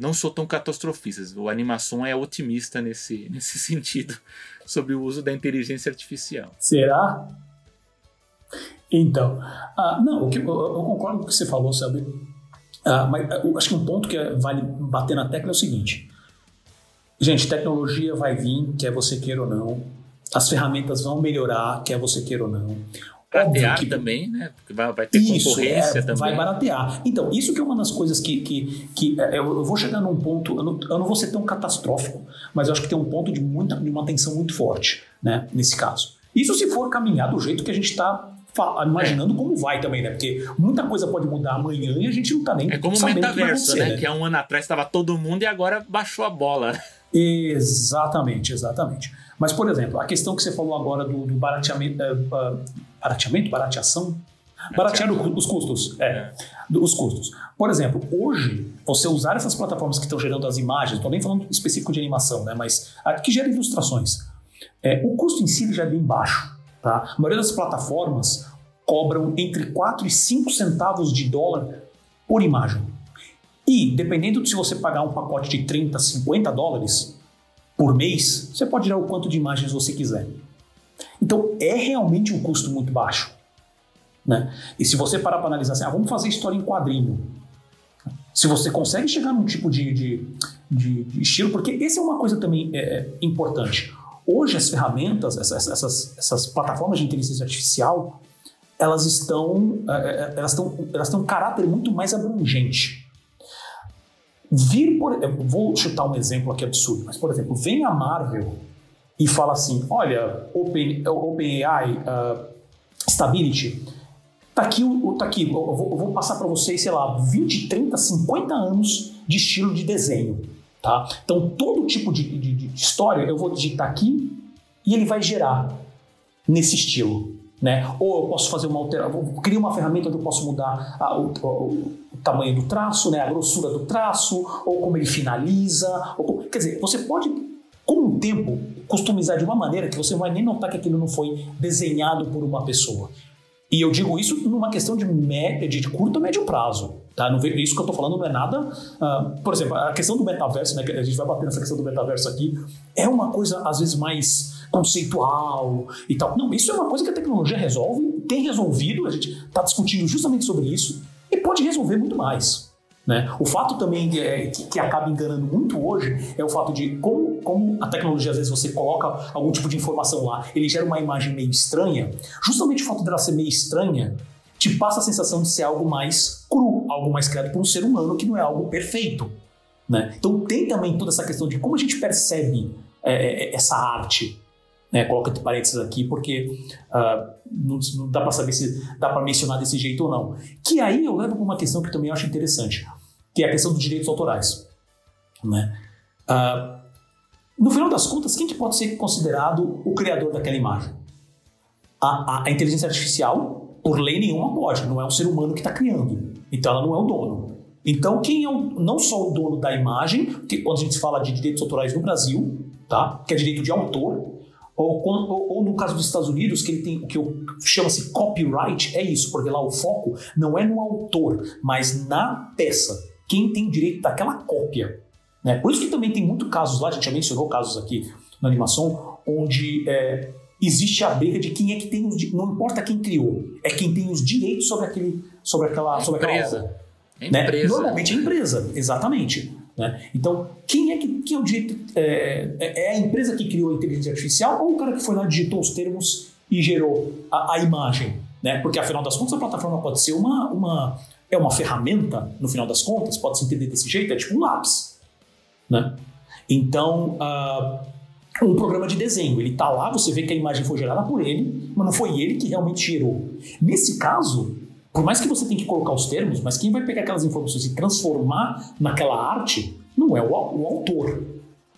não sou tão catastrofista. O animação é otimista nesse, <laughs> nesse sentido sobre o uso da inteligência artificial. Será? Então, uh, não, o que, eu, eu, concordo com o que você falou, sabe? Uh, mas eu acho que um ponto que vale bater na tecla é o seguinte. Gente, tecnologia vai vir, quer você queira ou não. As ferramentas vão melhorar, quer você queira ou não. Baratear que, também, né? Vai, vai ter isso, concorrência é, também. Vai baratear. Então, isso que é uma das coisas que. que, que é, eu, vou chegar num ponto. Eu não, eu não, vou ser tão catastrófico, mas eu acho que tem um ponto de, muita, de uma tensão muito forte, né? Nesse caso. Isso se for caminhar do jeito que a gente está imaginando é. como vai também, né? Porque muita coisa pode mudar amanhã e a gente não está nem. É como o metaverso, que né? né? Que há um ano atrás estava todo mundo e agora baixou a bola. Exatamente, exatamente. Mas, por exemplo, a questão que você falou agora do, do barateamento, uh, barateamento, barateação, baratear os custos, é, os custos. Por exemplo, hoje, você usar essas plataformas que estão gerando as imagens, estou nem falando específico de animação, né, mas a, que gera ilustrações, é, o custo em si já é bem baixo. Tá? A maioria das plataformas cobram entre 4 e 5 centavos de dólar por imagem. E, dependendo de se você pagar um pacote de 30, 50 dólares, por mês, você pode tirar o quanto de imagens você quiser. Então é realmente um custo muito baixo. Né? E se você parar para analisar assim, ah, vamos fazer história em quadrinho. Se você consegue chegar num tipo de, de, de, de estilo, porque essa é uma coisa também é, é importante. Hoje as ferramentas, essas, essas, essas plataformas de inteligência artificial, elas estão, é, é, elas estão, elas têm um caráter muito mais abrangente. Vir por. vou chutar um exemplo aqui absurdo, mas, por exemplo, vem a Marvel e fala assim: olha, OpenAI, Open uh, Stability, tá aqui, tá aqui eu vou, eu vou passar para vocês, sei lá, 20, 30, 50 anos de estilo de desenho. Tá? Então, todo tipo de, de, de história eu vou digitar aqui e ele vai gerar nesse estilo. Né? Ou eu posso fazer uma alteração, criar uma ferramenta onde eu posso mudar a, o, o, o, tamanho do traço, né? a grossura do traço, ou como ele finaliza. Ou, quer dizer, você pode, com o tempo, customizar de uma maneira que você vai nem notar que aquilo não foi desenhado por uma pessoa. E eu digo isso numa questão de, média, de curto a médio prazo. Tá? Isso que eu estou falando não é nada. Uh, por exemplo, a questão do metaverso, né, a gente vai bater nessa questão do metaverso aqui, é uma coisa às vezes mais conceitual e tal. Não, isso é uma coisa que a tecnologia resolve, tem resolvido, a gente está discutindo justamente sobre isso e pode resolver muito mais. Né? O fato também é, que, que, acaba enganando muito hoje é o fato de como, como a tecnologia, às vezes, você coloca algum tipo de informação lá, ele gera uma imagem meio estranha. Justamente o fato dela ser meio estranha te passa a sensação de ser algo mais cru, algo mais criado por um ser humano que não é algo perfeito. Né? Então tem também toda essa questão de como a gente percebe é, é essa arte né, coloca entre parênteses aqui, porque uh, não, não, dá para saber se dá para mencionar desse jeito ou não. Que aí eu levo para uma questão que também eu acho interessante, que é a questão dos direitos autorais. Né? Uh, no final das contas, quem que pode ser considerado o criador daquela imagem? A, a, a inteligência artificial, por lei nenhuma, pode, não é um ser humano que está criando. Então ela não é o dono. Então, quem é o, não só o dono da imagem, que, quando a gente fala de direitos autorais no Brasil, tá? que é direito de autor, ou, ou, ou, no caso dos Estados Unidos, que ele tem o que chama-se copyright, é isso, porque lá o foco não é no autor, mas na peça. Quem tem o direito daquela cópia. Né? Por isso que também tem muitos casos lá, a gente já mencionou casos aqui na animação, onde é, existe a briga de quem é que tem os não importa quem criou, é quem tem os direitos sobre aquele sobre aquela sobre empresa. aquela obra. É empresa. Né? Normalmente é empresa, exatamente. Né? Então, quem é que, quem é o direito? É, é, é, a empresa que criou a inteligência artificial ou o cara que foi lá, digitou os termos e gerou a, a imagem? Né? Porque, afinal das contas, a plataforma pode ser uma, uma, é uma ferramenta, no final das contas, pode se entender desse jeito, é tipo um lápis. Né? Então, uh, um programa de desenho, ele está lá, você vê que a imagem foi gerada por ele, mas não foi ele que realmente gerou. Nesse caso, por mais que você tenha que colocar os termos, mas quem vai pegar aquelas informações e transformar naquela arte não é o, o autor.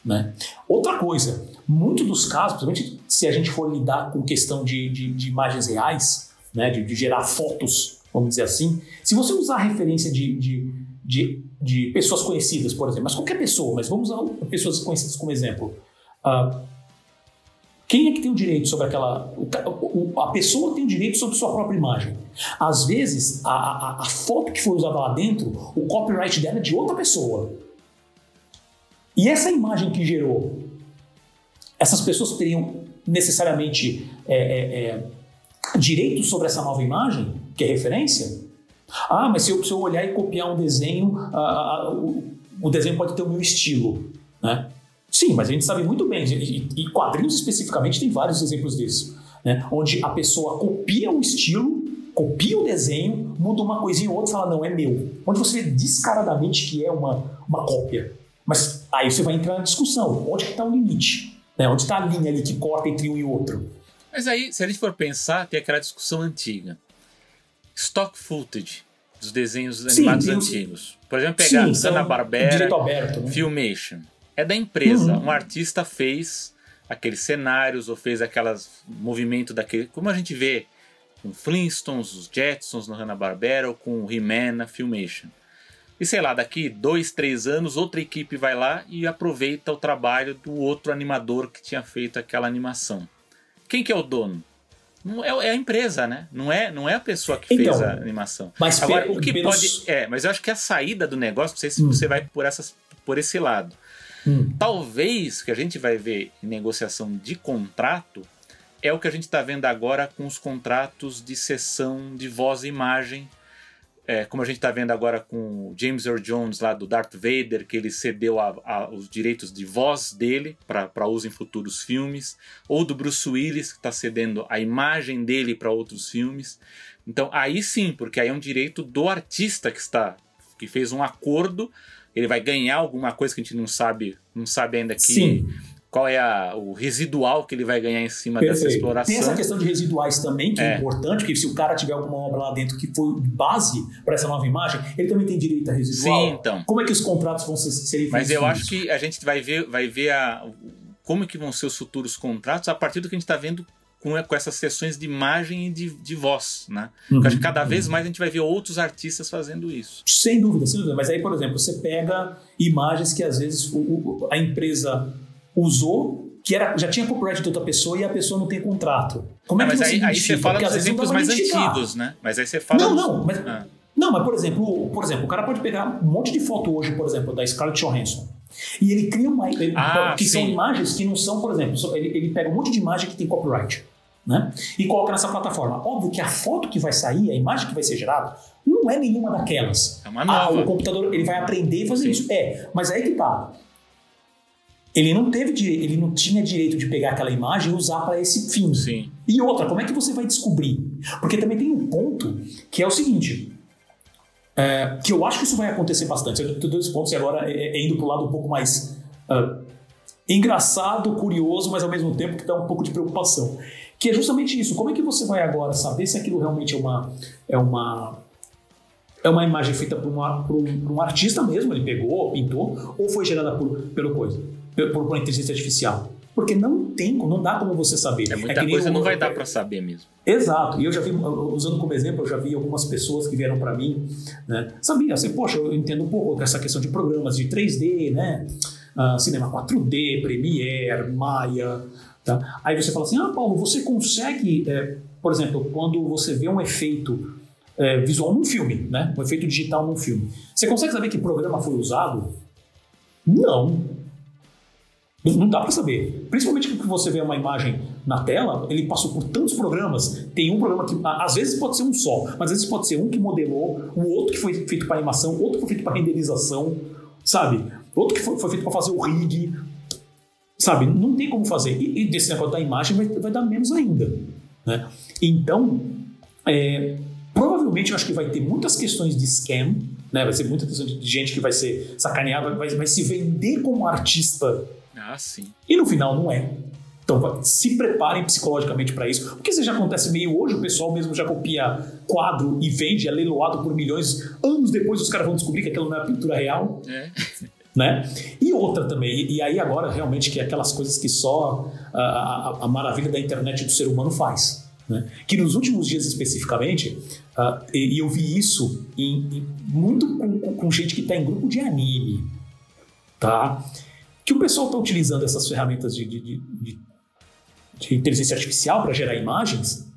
Né? Outra coisa, muitos dos casos, principalmente se a gente for lidar com questão de, de, de imagens reais, né, de, de, gerar fotos, vamos dizer assim, se você usar a referência de, de, de, de, pessoas conhecidas, por exemplo, mas qualquer pessoa, mas vamos usar pessoas conhecidas como exemplo. Uh, quem é que tem o direito sobre aquela. A pessoa tem o direito sobre sua própria imagem. Às vezes, a, a, a foto que foi usada lá dentro, o copyright dela é de outra pessoa. E essa imagem que gerou, essas pessoas teriam necessariamente é, é, é, direito sobre essa nova imagem, que é referência? Ah, mas se eu, se eu olhar e copiar um desenho, ah, ah, o, o, desenho pode ter o meu estilo, né? Sim, mas a gente sabe muito bem, e, e quadrinhos especificamente tem vários exemplos disso, né? onde a pessoa copia o estilo, copia o desenho, muda uma coisinha ou outra e fala, não, é meu. Onde você vê descaradamente que é uma, uma cópia. Mas aí você vai entrar na discussão, onde está o limite? Né? Onde está a linha ali que corta entre um e outro? Mas aí, se a gente for pensar, tem aquela discussão antiga. Stock footage dos desenhos animados Sim, antigos. Por exemplo, pegar Hanna-Barbera, né? Filmation. É da empresa. Uhum. Um artista fez aqueles cenários ou fez aquelas movimento daquele, como a gente vê com Flintstones, os Jetsons no Hanna-Barbera ou com o He-Man na Filmation. E sei lá, daqui dois, três anos, outra equipe vai lá e aproveita o trabalho do outro animador que tinha feito aquela animação. Quem que é o dono? Não é, é a empresa, né? Não é, não é a pessoa que então, fez a animação. Mas Agora, o que pelos... pode. É, mas eu acho que a saída do negócio, não sei se hum. você vai por, essas, por esse lado. Hum. Talvez que a gente vai ver em negociação de contrato é o que a gente está vendo agora com os contratos de sessão de voz e imagem é, como a gente está vendo agora com o James Earl Jones lá do Darth Vader, que ele cedeu a, a, os direitos de voz dele para uso em futuros filmes, ou do Bruce Willis, que está cedendo a imagem dele para outros filmes. Então aí sim, porque aí é um direito do artista que está que fez um acordo, ele vai ganhar alguma coisa que a gente não sabe, não sabe ainda que sim qual é a, o residual que ele vai ganhar em cima Perfeito. dessa exploração. Tem essa questão de residuais também, que é. é importante, porque se o cara tiver alguma obra lá dentro que foi base para essa nova imagem, ele também tem direito a residual. Sim, então. Como é que os contratos vão ser, serem feitos? Mas eu acho que a gente vai ver, vai ver a, como é que vão ser os futuros contratos a partir do que a gente está vendo com, com, essas sessões de imagem e de, de voz, né? Uhum, acho que cada vez uhum. mais a gente vai ver outros artistas fazendo isso. Sem dúvida, sem dúvida. Mas aí, por exemplo, você pega imagens que às vezes o, a empresa usou que era, já tinha copyright de outra pessoa e a pessoa não tem contrato. Como é, que mas você aí, aí você fala dos exemplos mais antigos, né? Mas aí você fala. Não, não, mas, ah. não, mas por exemplo, por exemplo, o cara pode pegar um monte de foto hoje, por exemplo, da Scarlett Johansson. E ele cria uma. Ele, ah, que sim. são imagens que não são, por exemplo, ele, ele pega um monte de imagem que tem copyright. Né? E coloca nessa plataforma. Óbvio que a foto que vai sair, a imagem que vai ser gerada, não é nenhuma daquelas. É uma nova. Ah, o computador ele vai aprender e fazer Sim. isso. É, mas aí que tá. Ele não teve ele não tinha direito de pegar aquela imagem e usar para esse fim. Sim. E outra, como é que você vai descobrir? Porque também tem um ponto que é o seguinte, é, que eu acho que isso vai acontecer bastante. Eu tenho dois pontos e agora é, é indo para o lado um pouco mais uh, engraçado, curioso, mas ao mesmo tempo que dá um pouco de preocupação. Que é justamente isso. Como é que você vai agora saber se aquilo realmente é uma é uma é uma imagem feita por, uma, por, um, por um artista mesmo, ele pegou, pintou, ou foi gerada por, pelo coisa? Por, por inteligência artificial. Porque não tem, não dá como você saber. É muita é coisa eu, não vai dar para saber mesmo. Exato. E eu já vi, usando como exemplo, eu já vi algumas pessoas que vieram para mim, né? Sabia, assim, poxa, eu entendo um pouco dessa questão de programas de 3D, né? Uh, cinema 4D, Premiere, Maya. Tá? Aí você fala assim, ah, Paulo, você consegue, é, por exemplo, quando você vê um efeito é, visual num filme, né? Um efeito digital num filme. Você consegue saber que programa foi usado? Não. Não dá para saber. Principalmente porque você vê uma imagem na tela, ele passou por tantos programas. Tem um programa que às vezes pode ser um só, mas às vezes pode ser um que modelou, o outro que foi feito para animação, outro que foi feito para renderização, sabe? Outro que foi, foi feito para fazer o rig, sabe? Não tem como fazer. E, e desse negócio da imagem vai, vai dar menos ainda, né? Então, é, provavelmente eu acho que vai ter muitas questões de scam, né? Vai ser muita questão de gente que vai ser sacaneada, vai, vai se vender como artista ah, sim. E no final não é. Então se preparem psicologicamente para isso. Porque isso já acontece meio hoje, o pessoal mesmo já copia quadro e vende, é leiloado por milhões. Anos depois os caras vão descobrir que aquilo não é pintura real. É. Né? E outra também, e, aí agora realmente que é aquelas coisas que só a, a, a maravilha da internet do ser humano faz. Né? Que nos últimos dias especificamente, uh, e, e, eu vi isso em, em muito com, com, gente que está em grupo de anime, tá? Que o pessoal está utilizando essas ferramentas de, de, de, de inteligência artificial para gerar imagens,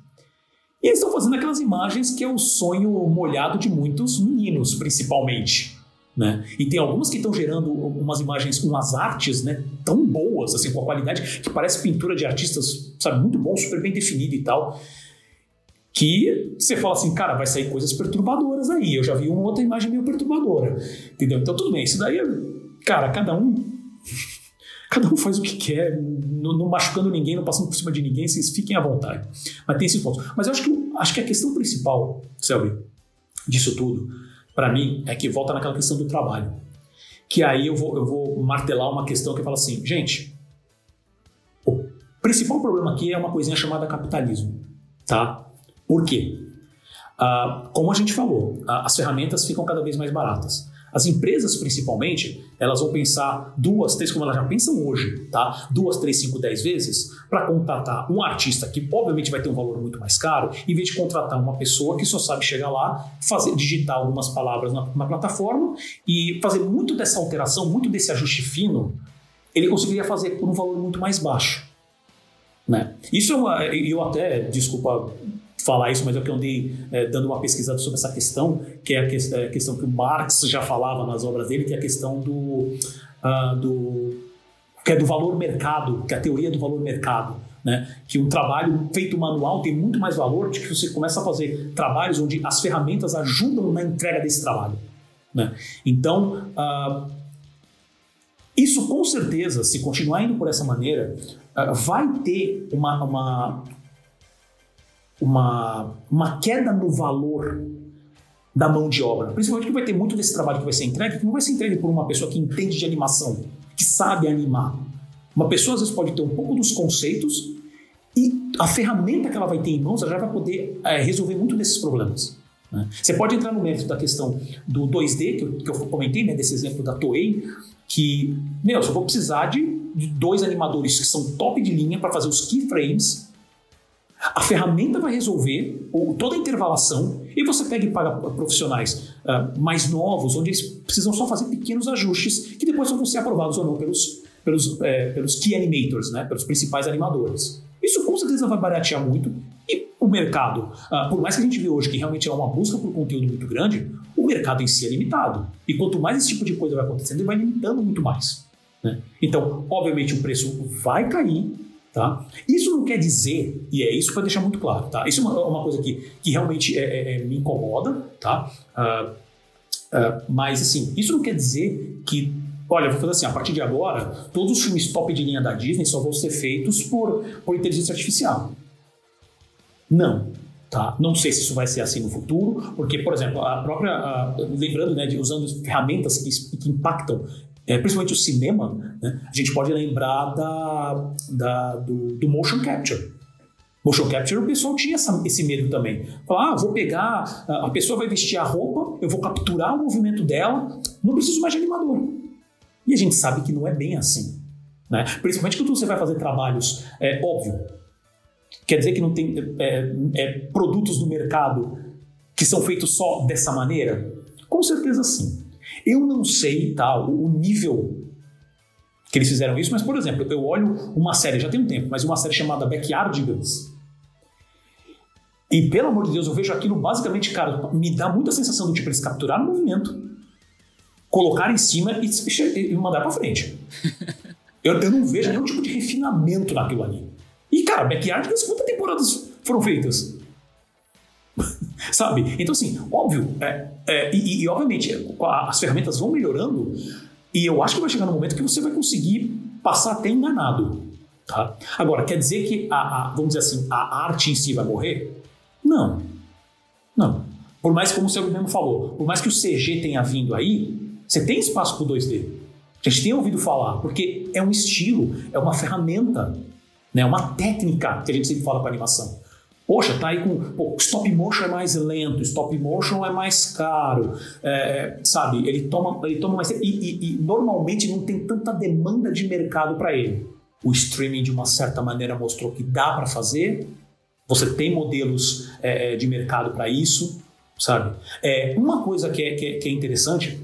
e eles estão fazendo aquelas imagens que é o sonho molhado de muitos meninos, principalmente. Né? E tem algumas que estão gerando umas imagens, umas artes né, tão boas, assim, com a qualidade que parece pintura de artistas, sabe, muito bom, super bem definido e tal. que você fala assim, cara, vai sair coisas perturbadoras aí. Eu já vi uma outra imagem meio perturbadora. Entendeu? Então tudo bem, isso daí, cara, cada um. <laughs> Cada um faz o que quer, não, não, machucando ninguém, não passando por cima de ninguém, vocês fiquem à vontade. Mas tem esses pontos. Mas eu acho que, acho que a questão principal, Selby, disso tudo, para mim, é que volta naquela questão do trabalho. Que aí eu vou, eu vou martelar uma questão que fala assim, gente, o principal problema aqui é uma coisinha chamada capitalismo, tá? Por quê? Ah, como a gente falou, as ferramentas ficam cada vez mais baratas. As empresas, principalmente, elas vão pensar duas, três, como elas já pensam hoje, tá? Duas, três, cinco, dez vezes para contratar um artista que obviamente vai ter um valor muito mais caro, em vez de contratar uma pessoa que só sabe chegar lá, fazer, digitar algumas palavras na, na plataforma e fazer muito dessa alteração, muito desse ajuste fino, ele conseguiria fazer por um valor muito mais baixo. Né? Isso é uma. Eu até, desculpa falar isso, mas é que eu andei é, dando uma pesquisada sobre essa questão, que é a, que, é a, questão que o Marx já falava nas obras dele, que é a questão do, uh, do que é do valor mercado, que é a teoria do valor mercado. Né? Que um trabalho feito manual tem muito mais valor de que você começa a fazer trabalhos onde as ferramentas ajudam na entrega desse trabalho. Né? Então, uh, isso com certeza, se continuar indo por essa maneira, uh, vai ter uma, uma, uma, uma queda no valor da mão de obra. Principalmente que vai ter muito desse trabalho que vai ser entregue, que não vai ser entregue por uma pessoa que entende de animação, que sabe animar. Uma pessoa às vezes pode ter um pouco dos conceitos e a ferramenta que ela vai ter em mãos já vai poder é, resolver muito desses problemas. Né? Você pode entrar no mérito da questão do 2D, que eu, que eu comentei, né, desse exemplo da Toei, que, meu, eu vou precisar de, de dois animadores que são top de linha para fazer os keyframes a ferramenta vai resolver toda a intervalação e você pega e paga profissionais uh, mais novos, onde eles precisam só fazer pequenos ajustes que depois vão ser aprovados ou não pelos, pelos, é, pelos key animators, né, pelos principais animadores. Isso com certeza vai baratear muito e o mercado, uh, por mais que a gente vê hoje que realmente é uma busca por conteúdo muito grande, o mercado em si é limitado. E quanto mais esse tipo de coisa vai acontecendo, ele vai limitando muito mais. Né? Então, obviamente, o preço vai cair, Tá? Isso não quer dizer, e é isso para deixar muito claro, tá? isso é uma, uma coisa que, que realmente é, é, é me incomoda, tá? Uh, uh, mas assim, isso não quer dizer que, olha, vou fazer assim, a partir de agora, todos os filmes top de linha da Disney só vão ser feitos por, por inteligência artificial. Não, Tá? Não sei se isso vai ser assim no futuro, porque, por exemplo, a própria. lembrando, né, de, usando ferramentas que, que impactam é, principalmente o cinema, né, a gente pode lembrar da, da do, do, motion capture. Motion capture, o pessoal tinha essa, esse medo também. Falar, ah, vou pegar, a pessoa vai vestir a roupa, eu vou capturar o movimento dela, não preciso mais de animador. E a gente sabe que não é bem assim. Né? Principalmente quando você vai fazer trabalhos, é óbvio. Quer dizer que não tem é, é, produtos do mercado que são feitos só dessa maneira? Com certeza sim. Eu não sei tá, o nível que eles fizeram isso, mas, por exemplo, eu olho uma série, já tem um tempo, mas uma série chamada Backyardigans. E, pelo amor de Deus, eu vejo aquilo basicamente, cara, me dá muita sensação do tipo, eles capturaram o movimento, colocar em cima e, e mandar para frente. <laughs> eu, eu, não vejo nenhum tipo de refinamento naquilo ali. E, cara, Backyardigans, quantas temporadas foram feitas? Sabe? Então, assim, óbvio, é, é, e, e, obviamente as ferramentas vão melhorando e eu acho que vai chegar no momento que você vai conseguir passar até enganado. Tá? Agora, quer dizer que, a, a, vamos dizer assim, a arte em si vai morrer? Não. Não. Por mais, como você mesmo falou, por mais que o CG tenha vindo aí, você tem espaço para o 2D. A gente tem ouvido falar, porque é um estilo, é uma ferramenta, né? é uma técnica que a gente sempre fala para animação. Poxa, tá aí com. Pô, stop motion é mais lento, stop motion é mais caro, é, sabe? Ele toma, ele toma mais. E, e, e normalmente não tem tanta demanda de mercado para ele. O streaming, de uma certa maneira, mostrou que dá para fazer. Você tem modelos é, é de mercado para isso, sabe? É, uma coisa que é, que é, que é interessante,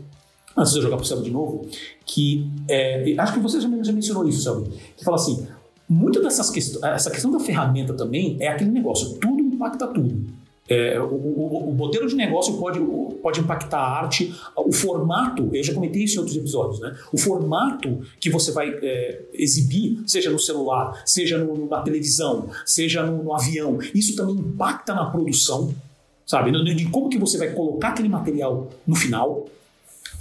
antes de eu jogar para o Selby de novo, que é, acho que você já mencionou isso, Selby, que fala assim: muito dessas questões, essa questão da ferramenta também é aquele negócio, tudo impacta tudo. É, o, o, o, modelo de negócio pode, pode impactar a arte, o formato, eu já comentei isso em outros episódios, né? O formato que você vai é, exibir, seja no celular, seja no, na televisão, seja no, no, avião, isso também impacta na produção, sabe? De como que você vai colocar aquele material no final,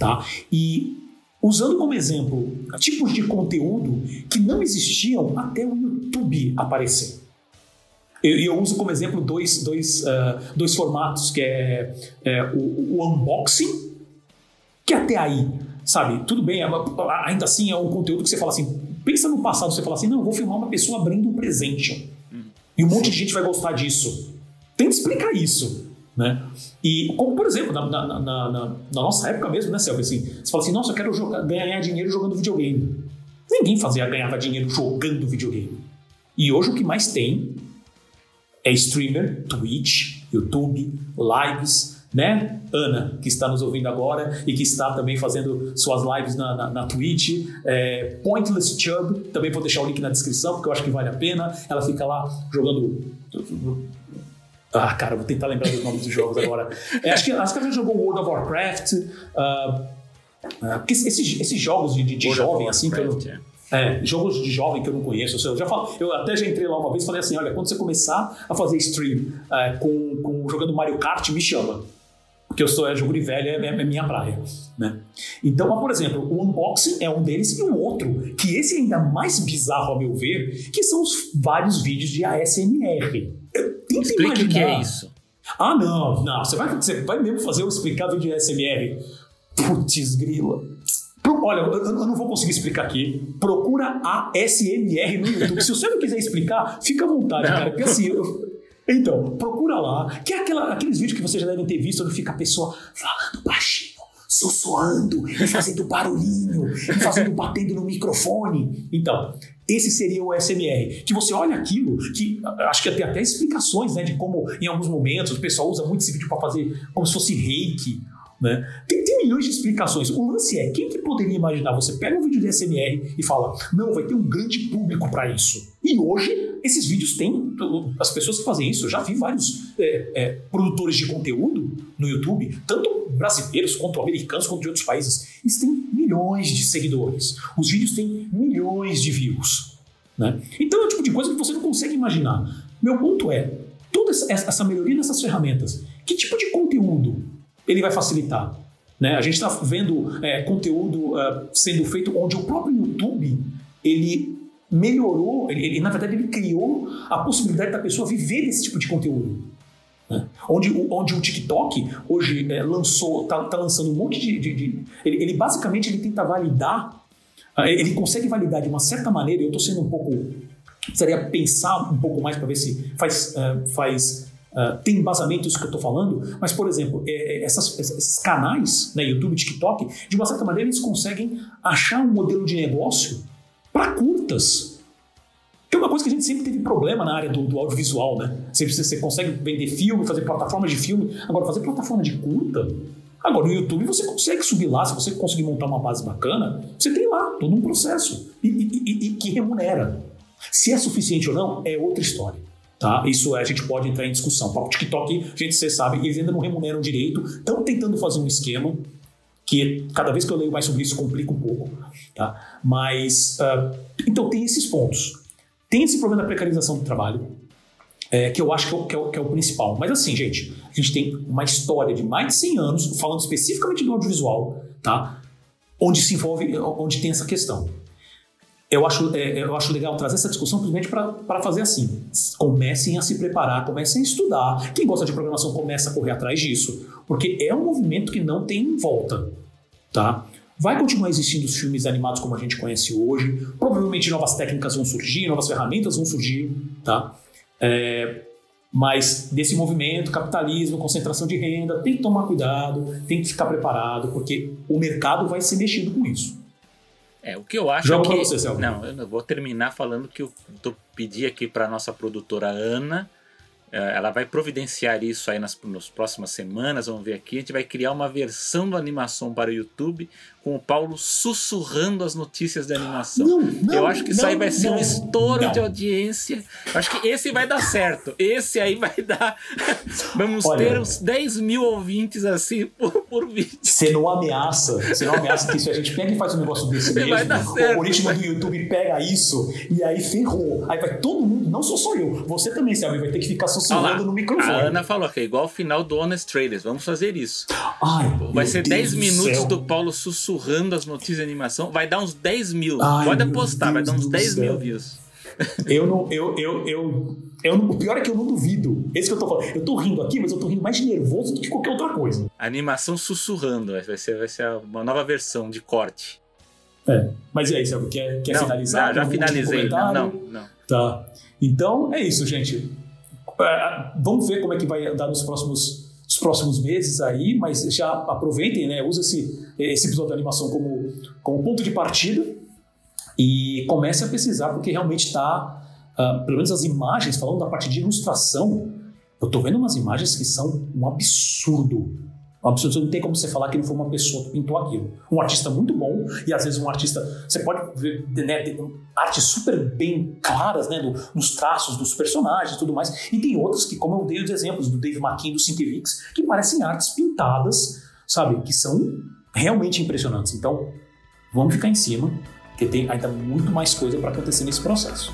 tá? E usando como exemplo tipos de conteúdo que não existiam até o YouTube aparecer. Eu, eu uso como exemplo dois, dois, uh, dois formatos, que é, é o, o, unboxing, que até aí, sabe, tudo bem, é ainda assim é um conteúdo que você fala assim, pensa no passado, você fala assim, não, eu vou filmar uma pessoa abrindo um presente. Uhum. E um monte de gente vai gostar disso. Tenta explicar isso. Né? E como, por exemplo, na, na, na, na, nossa época mesmo, né, Selva? Assim, você fala assim, nossa, eu quero jogar, ganhar dinheiro jogando videogame. Ninguém fazia ganhava dinheiro jogando videogame. E hoje o que mais tem é streamer, Twitch, YouTube, lives, né? Ana, que está nos ouvindo agora e que está também fazendo suas lives na, na, na Twitch. É, Pointless Chub, também vou deixar o link na descrição, porque eu acho que vale a pena. Ela fica lá jogando. Ah, cara, vou tentar lembrar dos nomes dos jogos agora. É, acho, que, acho que ela já jogou World of Warcraft. Uh, uh, porque esses, esses jogos de, de jovem, assim, que eu, é. É, jogos de jovem que eu não conheço. Eu, já falo, eu até já entrei lá uma vez e falei assim: olha, quando você começar a fazer stream é, com, com, jogando Mario Kart, me chama. Porque eu sou é, jogo de velho, é, é, minha praia. Né? Então, por exemplo, o unboxing é um deles e o outro, que esse é ainda mais bizarro, a meu ver, que são os vários vídeos de ASMR. Explique o que é isso. Ah, não, não. Você vai, você vai mesmo fazer o explicado de ASMR? Putz, grila. Olha, eu, não vou conseguir explicar aqui. Procura a SMR no YouTube. Se você não quiser explicar, fica à vontade, não. cara. Porque assim, eu, então, procura lá. Que é aquela, aqueles vídeos que vocês já devem ter visto onde fica a pessoa falando baixinho, sussurrando, e fazendo barulhinho, e fazendo batendo no microfone. Então, esse seria o SMR. Que você olha aquilo, que acho que tem até explicações, né, de como em alguns momentos o pessoal usa muito esse vídeo para fazer como se fosse reiki né? Tem, tem, milhões de explicações. O lance é, quem que poderia imaginar? Você pega um vídeo de SMR e fala, não, vai ter um grande público para isso. E hoje, esses vídeos têm, as pessoas que fazem isso, eu já vi vários é, é, produtores de conteúdo no YouTube, tanto brasileiros quanto americanos, quanto de outros países. Eles têm milhões de seguidores. Os vídeos têm milhões de views. Né? Então é o tipo de coisa que você não consegue imaginar. Meu ponto é, toda essa melhoria nessas ferramentas, que tipo de conteúdo ele vai facilitar. Né? A gente está vendo é, conteúdo uh, sendo feito onde o próprio YouTube ele melhorou, ele, ele, na verdade ele criou a possibilidade da pessoa viver desse tipo de conteúdo. Né? Onde, onde o TikTok hoje é, lançou, está tá lançando um monte de. de, de ele, ele, basicamente ele tenta validar, uh, ele consegue validar de uma certa maneira, eu estou sendo um pouco. Precisaria pensar um pouco mais para ver se faz, uh, faz Uh, tem embasamento isso que eu estou falando, mas, por exemplo, é, é, essas, esses canais, né, YouTube, TikTok, de uma certa maneira eles conseguem achar um modelo de negócio para curtas. Que é uma coisa que a gente sempre teve problema na área do, do audiovisual, né? Você, você consegue vender filme, fazer plataforma de filme, agora fazer plataforma de curta. Agora, no YouTube você consegue subir lá, se você conseguir montar uma base bacana, você tem lá todo um processo e, e, e, e que remunera. Se é suficiente ou não, é outra história. Tá? Isso a gente pode entrar em discussão. O TikTok, a gente você sabe, eles ainda não remuneram direito, estão tentando fazer um esquema que cada vez que eu leio mais sobre isso complica um pouco. Tá? Mas, uh, então tem esses pontos. Tem esse problema da precarização do trabalho, é, que eu acho que é, que, é o, que é, o, principal. Mas assim, gente, a gente tem uma história de mais de 100 anos, falando especificamente do audiovisual, tá? onde se envolve, onde tem essa questão eu acho, é, eu acho legal trazer essa discussão simplesmente para fazer assim. Comecem a se preparar, comecem a estudar. Quem gosta de programação começa a correr atrás disso, porque é um movimento que não tem volta, tá? Vai continuar existindo os filmes animados como a gente conhece hoje. Provavelmente novas técnicas vão surgir, novas ferramentas vão surgir, tá? É, mas desse movimento, capitalismo, concentração de renda, tem que tomar cuidado, tem que ficar preparado, porque o mercado vai ser mexido com isso. É, o que eu acho Jogo é que. Você, não, eu vou terminar falando que eu tô, pedi aqui para nossa produtora Ana é, ela vai providenciar isso aí nas, nas próximas semanas, vamos ver aqui. A gente vai criar uma versão da animação para o YouTube com o Paulo sussurrando as notícias da animação. Não, não, eu acho que isso não, aí vai ser um estouro de audiência. Eu acho que esse vai dar certo. Esse aí vai dar. <laughs> Vamos Olha. ter uns 10 mil ouvintes assim por, por vídeo. Você não ameaça, você não ameaça que se a gente pega e faz um negócio desse Vai mesmo, dar o certo. algoritmo do YouTube pega isso e aí ferrou. Aí vai todo mundo, não sou só eu, você também, Selby, vai ter que ficar sussurrando no microfone. a Ana falou que é igual ao final do Honest Traders. Vamos fazer isso. Ai, Vai ser Deus 10 do minutos céu. do Paulo sussurrando as notícias de animação. Vai dar uns 10 mil. Ai, Pode apostar, vai dar uns do 10 mil céu. views. Eu não, eu, eu, eu, eu o pior é que eu não duvido. Esse que eu tô falando. Eu tô rindo aqui, mas eu tô rindo mais nervoso do que qualquer outra coisa. Animação sussurrando. Vai ser, vai ser uma nova versão de corte. É. Mas e aí, Selby, quer, quer não, finalizar? já, já finalizei. Não, não, não. Tá. Então é isso, gente. É, Vamos ver como é que vai andar nos próximos, próximos meses aí, mas já aproveitem, né? Usa esse, esse episódio da animação como, como ponto de partida e comece a pesquisar, porque realmente está, pelo menos as imagens, falando da parte de ilustração, eu tô vendo umas imagens que são um absurdo. Um absurdo, não tem como você falar que não foi uma pessoa que pintou aquilo. Um artista muito bom, e às vezes um artista. Você pode ver né, tem artes super bem claras né, no- nos traços dos personagens e tudo mais. E tem outros que, como eu dei os exemplos do Dave McKean do Cintiwix, que parecem artes pintadas, sabe? Que são realmente impressionantes. Então, vamos ficar em cima, porque tem ainda muito mais coisa para acontecer nesse processo.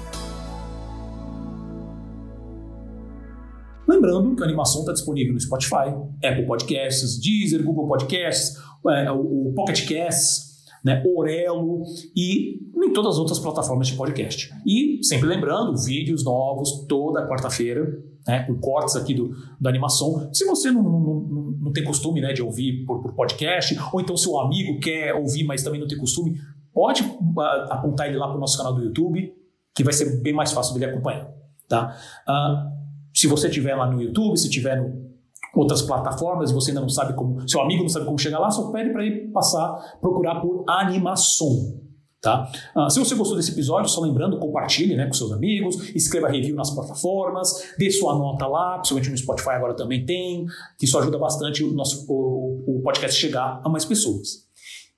Lembrando que a animação está disponível no Spotify, Apple Podcasts, Deezer, Google Podcasts, é, o Pocket Casts, né, Orelo e em todas as outras plataformas de podcast. E sempre lembrando, vídeos novos toda quarta-feira, né, com cortes aqui do, da animação. Se você não, não, não, não tem costume né, de ouvir por, por podcast, ou então seu amigo quer ouvir, mas também não tem costume, pode ah, apontar ele lá para o nosso canal do YouTube, que vai ser bem mais fácil dele acompanhar. Tá? Ah, se você tiver lá no YouTube, se tiver no outras plataformas e você ainda não sabe como, seu amigo não sabe como chegar lá, só pede para ele passar, procurar por animação. Tá? Ah, se você gostou desse episódio, só lembrando, compartilhe né, com seus amigos, escreva review nas plataformas, dê sua nota lá, principalmente no Spotify agora também tem, que isso ajuda bastante o, nosso, o, o podcast chegar a mais pessoas.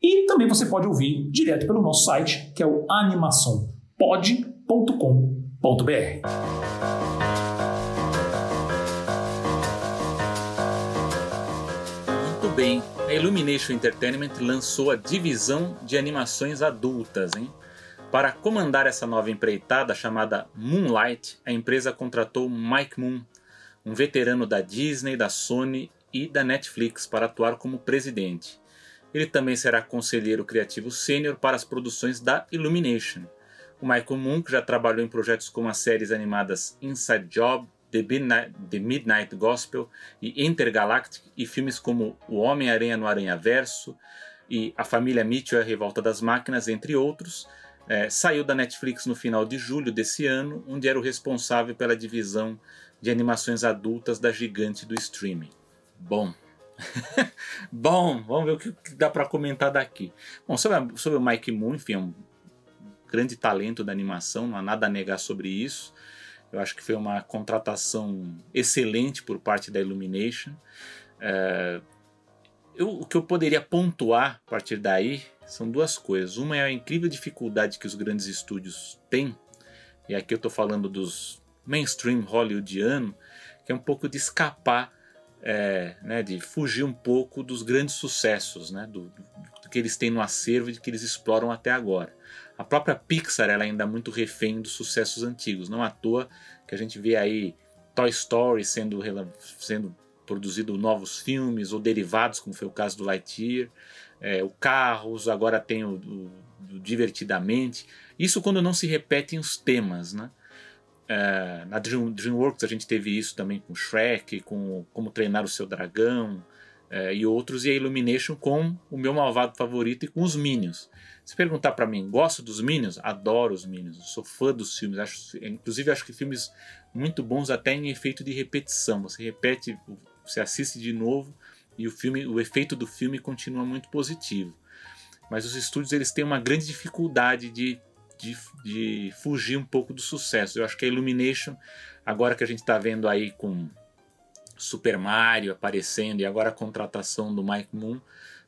E também você pode ouvir direto pelo nosso site, que é o animaçãopod.com.br. bem. A Illumination Entertainment lançou a divisão de animações adultas, hein? Para comandar essa nova empreitada chamada Moonlight, a empresa contratou Mike Moon, um veterano da Disney, da Sony e da Netflix, para atuar como presidente. Ele também será conselheiro criativo sênior para as produções da Illumination. O Michael Moon, que já trabalhou em projetos como as séries animadas Inside Job, The Midnight, The Midnight Gospel e Intergalactic, e filmes como O Homem-Aranha no Aranha-Verso e A Família Mitchell e a Revolta das Máquinas, entre outros, eh, saiu da Netflix no final de julho desse ano, onde era o responsável pela divisão de animações adultas da gigante do streaming. Bom. <laughs> Bom, vamos ver o que dá para comentar daqui. Bom, sobre, a- sobre o Mike Moon, enfim, é um grande talento da animação, não há nada a negar sobre isso. Eu acho que foi uma contratação excelente por parte da Illumination. É, eu- o que eu poderia pontuar a partir daí são duas coisas. Uma é a incrível dificuldade que os grandes estúdios têm, e aqui eu estou falando dos mainstream hollywoodiano, que é um pouco de escapar, é, né, de fugir um pouco dos grandes sucessos, né, do, do que eles têm no acervo e que eles exploram até agora. A própria Pixar ela ainda é muito refém dos sucessos antigos, não à toa que a gente vê aí Toy Story sendo, sendo produzido novos filmes ou derivados, como foi o caso do Lightyear, é, o Carros, agora tem o, o- o Divertidamente. Isso quando não se repetem os temas, né? É, na Dream- DreamWorks a gente teve isso também com Shrek, com Como Treinar o Seu Dragão é, e outros, e a Illumination com o meu malvado favorito e com os Minions. Se perguntar pra mim, gosto dos Minions? Adoro os Minions, sou fã dos filmes. Acho, inclusive acho que filmes muito bons até em efeito de repetição. Você repete, você assiste de novo e o filme, o efeito do filme continua muito positivo. Mas os estúdios eles têm uma grande dificuldade de, de, de fugir um pouco do sucesso. Eu acho que a Illumination agora que a gente está vendo aí com Super Mario aparecendo e agora a contratação do Mike Moon,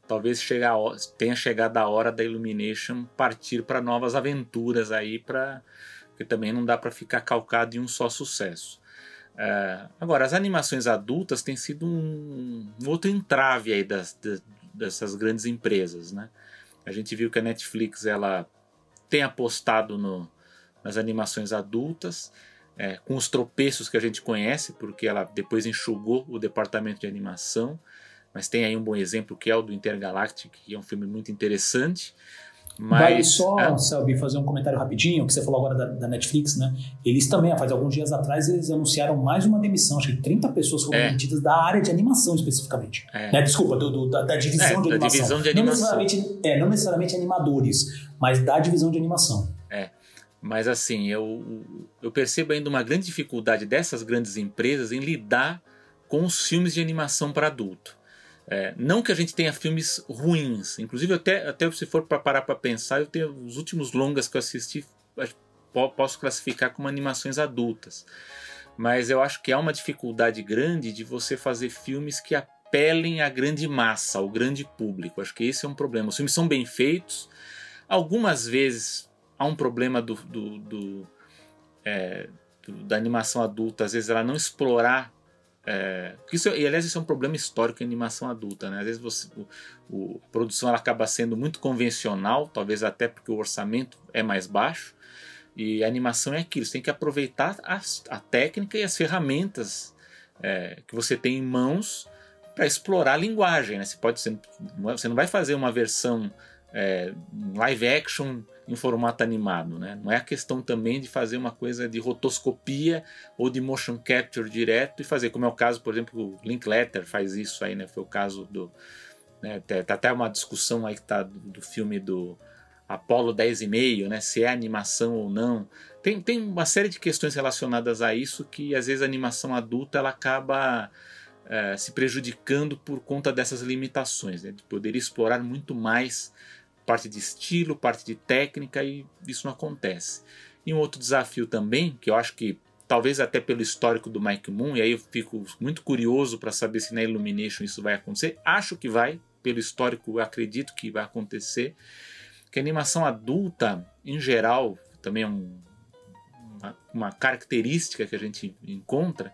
talvez chegar, tenha chegado a hora da Illumination partir para novas aventuras aí, para porque também não dá para ficar calcado em um só sucesso. Uh, agora, as animações adultas têm sido um, um outro entrave aí das, das, dessas grandes empresas, né? A gente viu que a Netflix ela tem apostado no, nas animações adultas, é, com os tropeços que a gente conhece, porque ela depois enxugou o departamento de animação, mas tem aí um bom exemplo que é o do Intergalactic, que é um filme muito interessante. Mas, vale só, é. Selby, fazer um comentário rapidinho, que você falou agora da, da, Netflix, né? Eles também, faz alguns dias atrás, eles anunciaram mais uma demissão, acho que 30 pessoas foram é. demitidas da área de animação especificamente. É. Né? Desculpa, do, do, da, da, divisão é, de animação. Da divisão de animação. Não necessariamente, é, não necessariamente animadores, mas da divisão de animação. É. Mas assim, eu, eu percebo ainda uma grande dificuldade dessas grandes empresas em lidar com os filmes de animação para adulto. É, não que a gente tenha filmes ruins, inclusive até, até se for para parar para pensar, eu tenho os últimos longas que eu assisti, posso classificar como animações adultas. Mas eu acho que há uma dificuldade grande de você fazer filmes que apelem à grande massa, ao grande público. Acho que esse é um problema. Os filmes são bem feitos, algumas vezes há um problema do, do, do, é, do da animação adulta, às vezes ela não explorar é, isso, e aliás, isso é um problema histórico em animação adulta. Né? Às vezes você, o, o, a produção ela acaba sendo muito convencional, talvez até porque o orçamento é mais baixo. E a animação é aquilo, você tem que aproveitar a, a técnica e as ferramentas é, que você tem em mãos para explorar a linguagem. Né? Você, pode, você não vai fazer uma versão é, live action em formato animado. Né? Não é a questão também de fazer uma coisa de rotoscopia ou de motion capture direto e fazer, como é o caso, por exemplo, o Linkletter faz isso aí, né? Foi o caso do. Né? Tá até uma discussão aí que tá do, do filme do Apollo 10,5, né? Se é animação ou não. Tem, tem uma série de questões relacionadas a isso que às vezes a animação adulta ela acaba é, se prejudicando por conta dessas limitações, né? de poder explorar muito mais parte de estilo, parte de técnica e isso não acontece. E um outro desafio também, que eu acho que talvez até pelo histórico do Mike Moon, e aí eu fico muito curioso para saber se na Illumination isso vai acontecer. Acho que vai, pelo histórico, acredito que vai acontecer. Que a animação adulta, em geral, também é um, uma, uma característica que a gente encontra,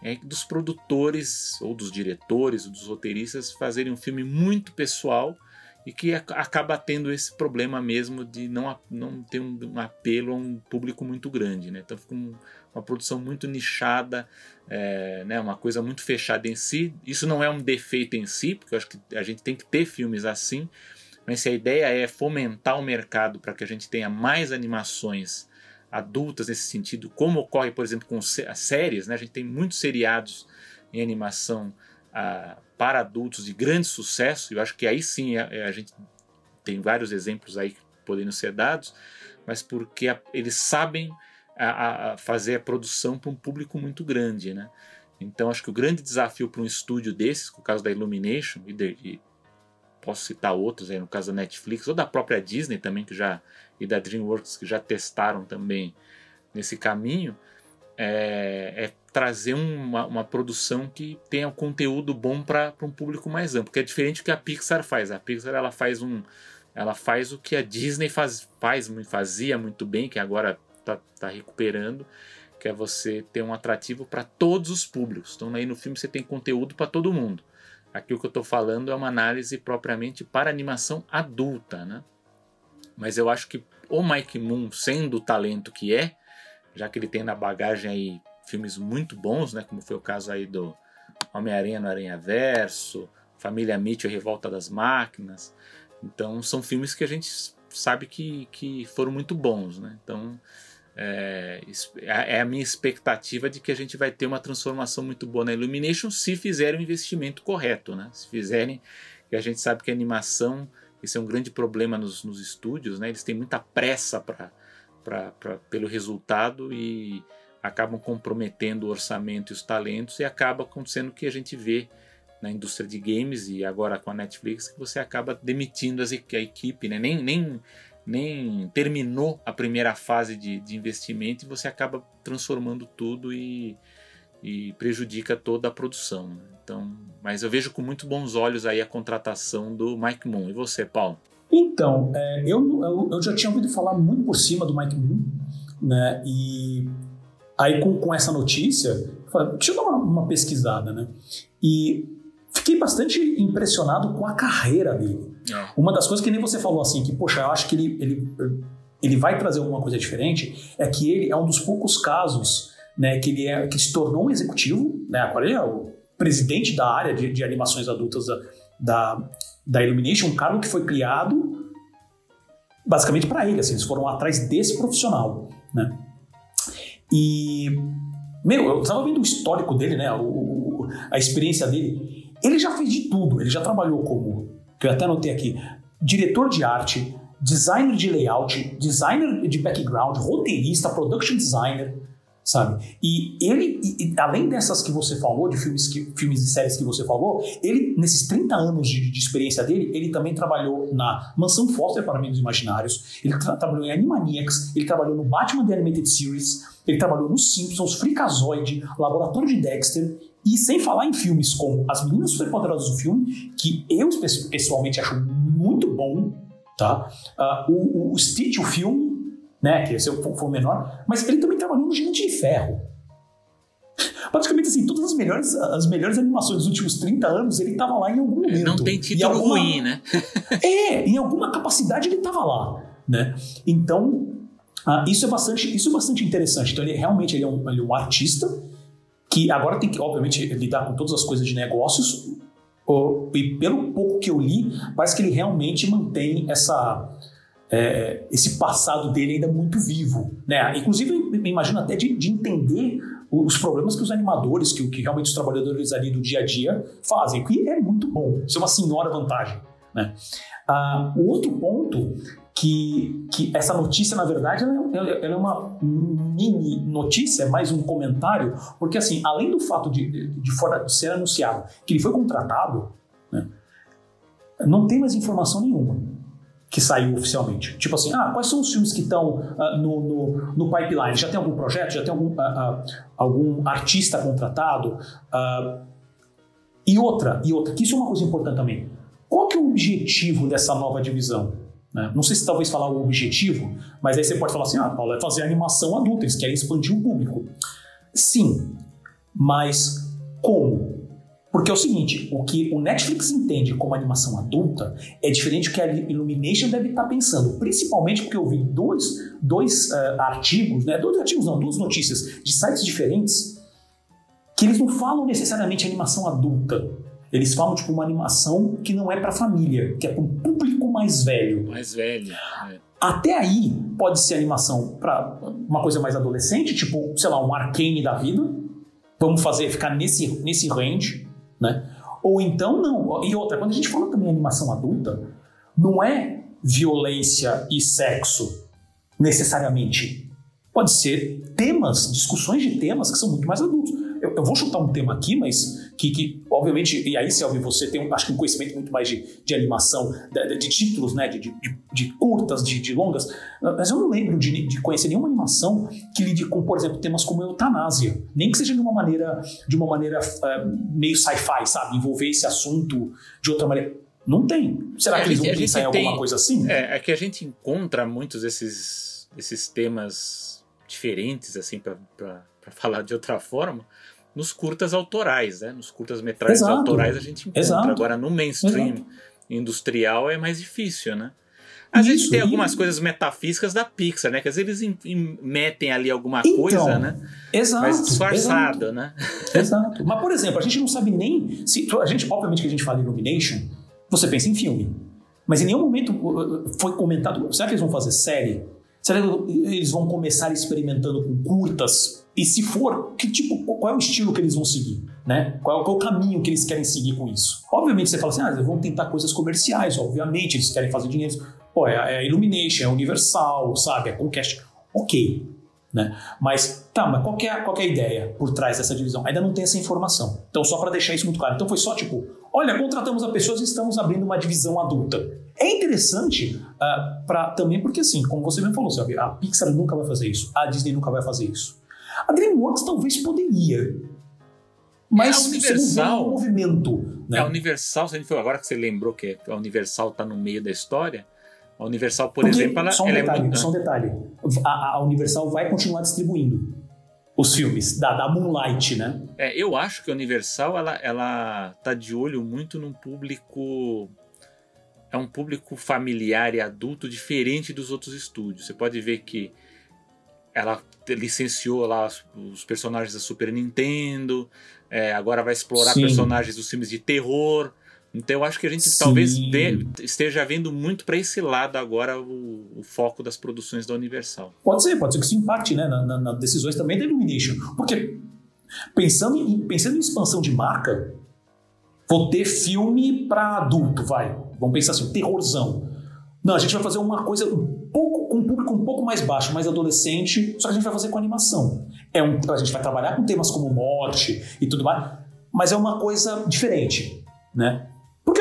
é dos produtores, ou dos diretores, ou dos roteiristas fazerem um filme muito pessoal e que acaba tendo esse problema mesmo de não, não ter um, um apelo a um público muito grande. Né? Então fica um, uma produção muito nichada, é, né? uma coisa muito fechada em si. Isso não é um defeito em si, porque eu acho que a gente tem que ter filmes assim, mas se a ideia é fomentar o mercado para que a gente tenha mais animações adultas nesse sentido, como ocorre, por exemplo, com as séries, né? a gente tem muitos seriados em animação a, para adultos de grande sucesso, eu acho que aí sim a, a gente tem vários exemplos aí podendo ser dados, mas porque a, eles sabem a, fazer a produção para um público muito grande, né? Então acho que o grande desafio para um estúdio desses, no caso da Illumination e, de, e posso citar outros aí no caso da Netflix ou da própria Disney também que já e da DreamWorks que já testaram também nesse caminho, é, é trazer uma, uma, produção que tenha um conteúdo bom para um público mais amplo, que é diferente do que a Pixar faz. A Pixar ela faz um, ela faz o que a Disney faz, faz fazia muito bem, que agora está tá recuperando, que é você ter um atrativo para todos os públicos. Então aí no filme você tem conteúdo para todo mundo. Aqui o que eu estou falando é uma análise propriamente para animação adulta, né? Mas eu acho que o Mike Moon, sendo o talento que é, já que ele tem na bagagem aí filmes muito bons, né, como foi o caso aí do Homem-Aranha no Aranha Verso, Família Mitchell Revolta das Máquinas. Então são filmes que a gente sabe que, que foram muito bons, né? Então é, é, é a minha expectativa de que a gente vai ter uma transformação muito boa na Illumination se fizerem o investimento correto, né? Se fizerem, que a gente sabe que a animação, esse é um grande problema nos, nos estúdios, né? Eles têm muita pressa para pra, pra, pelo resultado e acabam comprometendo o orçamento e os talentos e acaba acontecendo o que a gente vê na indústria de games e agora com a Netflix que você acaba demitindo as, a equipe, né? nem, nem nem terminou a primeira fase de, de investimento e você acaba transformando tudo e, e prejudica toda a produção. Né? Então, mas eu vejo com muito bons olhos aí a contratação do Mike Moon. E você, Paulo? Então, é, eu, eu, eu, já tinha ouvido falar muito por cima do Mike Moon, né? E aí com, com essa notícia, eu falei, deixa eu dar uma, uma pesquisada, né? E fiquei bastante impressionado com a carreira dele. É. Uma das coisas que nem você falou assim, que, poxa, eu acho que ele, ele, ele vai trazer alguma coisa diferente, é que ele é um dos poucos casos né, que ele é, que se tornou um executivo, né, agora ele é o presidente da área de, de animações adultas da, da, da, Illumination, um cargo que foi criado basicamente para ele, assim, eles foram atrás desse profissional, né? E, meu, eu estava vendo o histórico dele, né, o, a experiência dele, ele já fez de tudo, ele já trabalhou como que eu até anotei aqui, diretor de arte, designer de layout, designer de background, roteirista, production designer, sabe? E ele, e, além dessas que você falou, de filmes, que, filmes e séries que você falou, ele, nesses 30 anos de, de experiência dele, ele também trabalhou na Mansão Foster para Amigos Imaginários, ele tra trabalhou em Animaniacs, ele trabalhou no Batman The Animated Series, ele trabalhou no Simpsons, Freakazoid, Laboratório de Dexter, e sem falar em filmes como As Meninas Superpoderosas do Filme, que eu pessoalmente acho muito bom, tá? Uh, o, o Stitch, o filme, né, que esse foi o menor, mas ele também trabalhou no Gigante de Ferro. Praticamente assim, todas as melhores, as melhores animações dos últimos 30 anos, ele estava lá em algum momento. Não tem título alguma, ruim, né? <laughs> é, em alguma capacidade ele estava lá, né? Então, uh, isso, é bastante, isso é bastante interessante. Então, ele realmente ele é, um, ele é um artista, que agora tem que, obviamente, lidar com todas as coisas de negócios, e pelo pouco que eu li, parece que ele realmente mantém essa, é, esse passado dele ainda muito vivo. Né? Inclusive, eu imagino até de, de entender os problemas que os animadores, que, que realmente os trabalhadores ali do dia a dia fazem, que é muito bom. Isso é uma senhora vantagem. Né? Ah, o outro ponto que, que essa notícia, na verdade, ela, é, ela é uma mini notícia, é mais um comentário, porque assim, além do fato de, de, fora, ser anunciado que ele foi contratado, né, não tem mais informação nenhuma que saiu oficialmente. Tipo assim, ah, quais são os filmes que estão uh, no, no, no, pipeline? Já tem algum projeto? Já tem algum, uh, uh, algum artista contratado? e outra, e outra, que isso é uma coisa importante também. Qual que é o objetivo dessa nova divisão? Né? Não sei se talvez falar o objetivo, mas aí você pode falar assim: ah, Paulo, é fazer animação adulta, eles querem expandir o público. Sim, mas como? Porque é o seguinte, o que o Netflix entende como animação adulta é diferente do que a Illumination deve estar pensando, principalmente porque eu vi dois, dois uh, artigos, né, dois artigos não, duas notícias de sites diferentes que eles não falam necessariamente animação adulta. Eles falam tipo uma animação que não é para família, que é para um público mais velho. Mais velho. É. Até aí pode ser animação para uma coisa mais adolescente, tipo, sei lá, um arcane da vida. Vamos fazer ficar nesse nesse range, né? Ou então não. E outra, quando a gente fala também animação adulta, não é violência e sexo necessariamente. Pode ser temas, discussões de temas que são muito mais adultos. Eu, eu vou chutar um tema aqui, mas que, que obviamente, e aí, Selvi, você tem, acho que um conhecimento muito mais de, de animação, de, de títulos, né, de, de, de curtas, de, de, longas, mas eu não lembro de, de conhecer nenhuma animação que lide com, por exemplo, temas como eutanásia, nem que seja de uma maneira, de uma maneira uh, meio sci-fi, sabe, envolver esse assunto de outra maneira. Não tem. Será é, que eles vão pensar em alguma coisa assim? É, é que a gente encontra muitos desses, esses temas diferentes, assim, para falar de outra forma, nos curtas autorais, né? Nos curtas metragens autorais a gente encontra. Exato. Agora no mainstream Exato. industrial é mais difícil, né? Às vezes tem algumas coisas metafísicas da Pixar, né? Que às vezes eles metem ali alguma então, coisa, né? Exato. Mas disfarçado, exato, né? <laughs> Exato. Mas, por exemplo, a gente não sabe nem. Se, a gente, obviamente que a gente fala Illumination, você pensa em filme. Mas em nenhum momento uh, uh, foi comentado. Será que eles vão fazer série? Será que eles vão começar experimentando com curtas e se for, que tipo, qual é o estilo que eles vão seguir? Né? Qual, qual é o caminho que eles querem seguir com isso? Obviamente você fala assim, ah, eles vão tentar coisas comerciais, obviamente, eles querem fazer dinheiro. Pô, é, é Illumination, é Universal, sabe? É Comcast. Ok. Né? Mas tá, mas qual é, qual é a ideia por trás dessa divisão? Ainda não tem essa informação. Então, só para deixar isso muito claro. Então, foi só tipo: olha, contratamos a pessoas e estamos abrindo uma divisão adulta. É interessante uh, para também porque, assim, como você mesmo falou, sabe, a Pixar nunca vai fazer isso, a Disney nunca vai fazer isso. A DreamWorks talvez poderia, mas é Universal, um movimento. Né? É a Universal, se a gente for, agora que você lembrou que a Universal está no meio da história, a Universal, por Porque, exemplo, ela, só um ela detalhe, é. Só um detalhe. A, a, Universal vai continuar distribuindo os filmes da, da Moonlight, né? É, eu acho que a Universal ela, ela tá de olho muito num público. É um público familiar e adulto diferente dos outros estúdios. Você pode ver que ela licenciou lá os, os personagens da Super Nintendo, é, agora vai explorar Sim. personagens dos filmes de terror. Então eu acho que a gente Sim. talvez esteja vendo muito para esse lado agora o, o, foco das produções da Universal. Pode ser, pode ser que isso impacte né, nas na, na decisões também da Illumination. Porque pensando em, pensando em expansão de marca, vou ter filme para adulto, vai. Vamos pensar assim, terrorzão. Não, a gente vai fazer uma coisa um pouco com um público um pouco mais baixo, mais adolescente, só que a gente vai fazer com animação. É um, a gente vai trabalhar com temas como morte e tudo mais, mas é uma coisa diferente, né?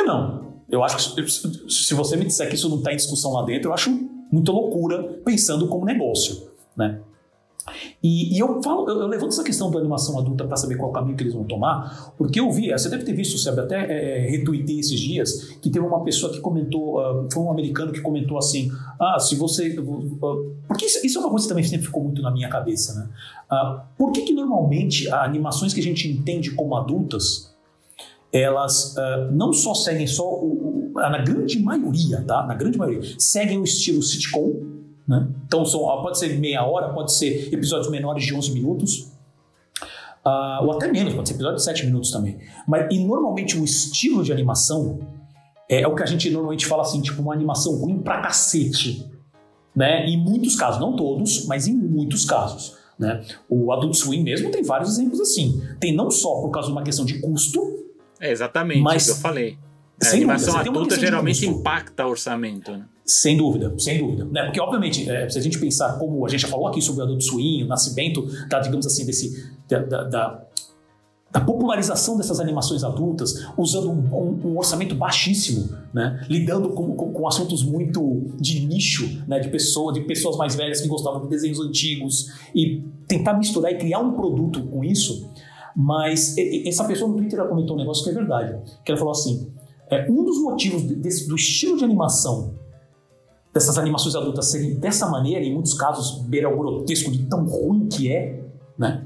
Não? Eu acho que se você me disser que isso não está em discussão lá dentro, eu acho muita loucura pensando como negócio, né? E, e, eu falo, eu, eu, levanto essa questão da animação adulta para saber qual caminho que eles vão tomar, porque eu vi, você deve ter visto, sabe, até é, retuitei esses dias, que teve uma pessoa que comentou, uh, foi um americano que comentou assim, ah, se você... Uh, porque isso, isso, é uma coisa que também sempre ficou muito na minha cabeça, né? Uh, por que que normalmente animações que a gente entende como adultas, elas uh, não só seguem só o, o, na grande maioria, tá? Na grande maioria, seguem o estilo sitcom, né? Então são, pode ser meia hora, pode ser episódios menores de 11 minutos, uh, ou até menos, pode ser episódio de 7 minutos também. Mas e normalmente o estilo de animação é, é o que a gente normalmente fala assim, tipo uma animação ruim pra cacete, né? Em muitos casos, não todos, mas em muitos casos. Né? O Adult Swim mesmo tem vários exemplos assim. Tem não só por causa de uma questão de custo, é exatamente Mas, o que eu falei. A animação dúvida, adulta geralmente impacta o orçamento. Né? Sem dúvida, sem dúvida. Né? Porque, obviamente, é, se a gente pensar como a gente já falou aqui sobre o Adult Swim, o nascimento, da, digamos assim, desse, da, da, da, da popularização dessas animações adultas, usando um, um, um orçamento baixíssimo, né? lidando com, com, com, assuntos muito de nicho, né? de, pessoa, de pessoas mais velhas que gostavam de desenhos antigos, e tentar misturar e criar um produto com isso mas essa pessoa no Twitter comentou um negócio que é verdade. Que ela falou assim: é, um dos motivos desse, do estilo de animação dessas animações adultas serem dessa maneira, em muitos casos beira o grotesco de tão ruim que é, né?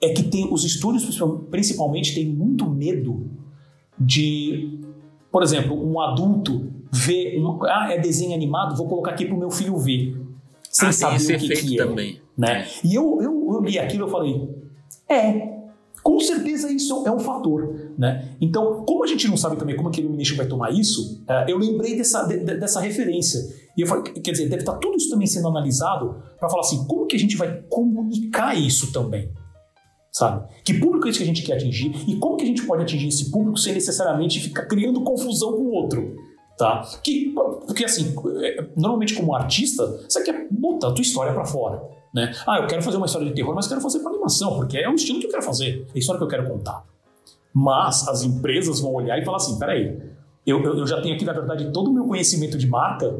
É que tem os estúdios principalmente têm muito medo de, por exemplo, um adulto ver, um, ah, é desenho animado, vou colocar aqui para o meu filho ver, sem ah, saber o que, que é, também. né? E eu, eu, eu li aquilo e falei, é, com certeza isso é um fator, né? Então, como a gente não sabe também como que a Illumination vai tomar isso, é, eu lembrei dessa, dessa referência. E eu falei, quer dizer, deve estar tudo isso também sendo analisado para falar assim, como que a gente vai comunicar isso também? Sabe? Que público é esse que a gente quer atingir e como que a gente pode atingir esse público sem necessariamente ficar criando confusão com o outro? Tá? Que, porque assim, é, normalmente como artista, você quer botar a tua história para fora. Né? Ah, eu quero fazer uma história de terror, mas quero fazer para animação, porque é o estilo que eu quero fazer, é a história que eu quero contar. Mas as empresas vão olhar e falar assim: peraí, eu, eu, eu já tenho aqui, na verdade, todo o meu conhecimento de marca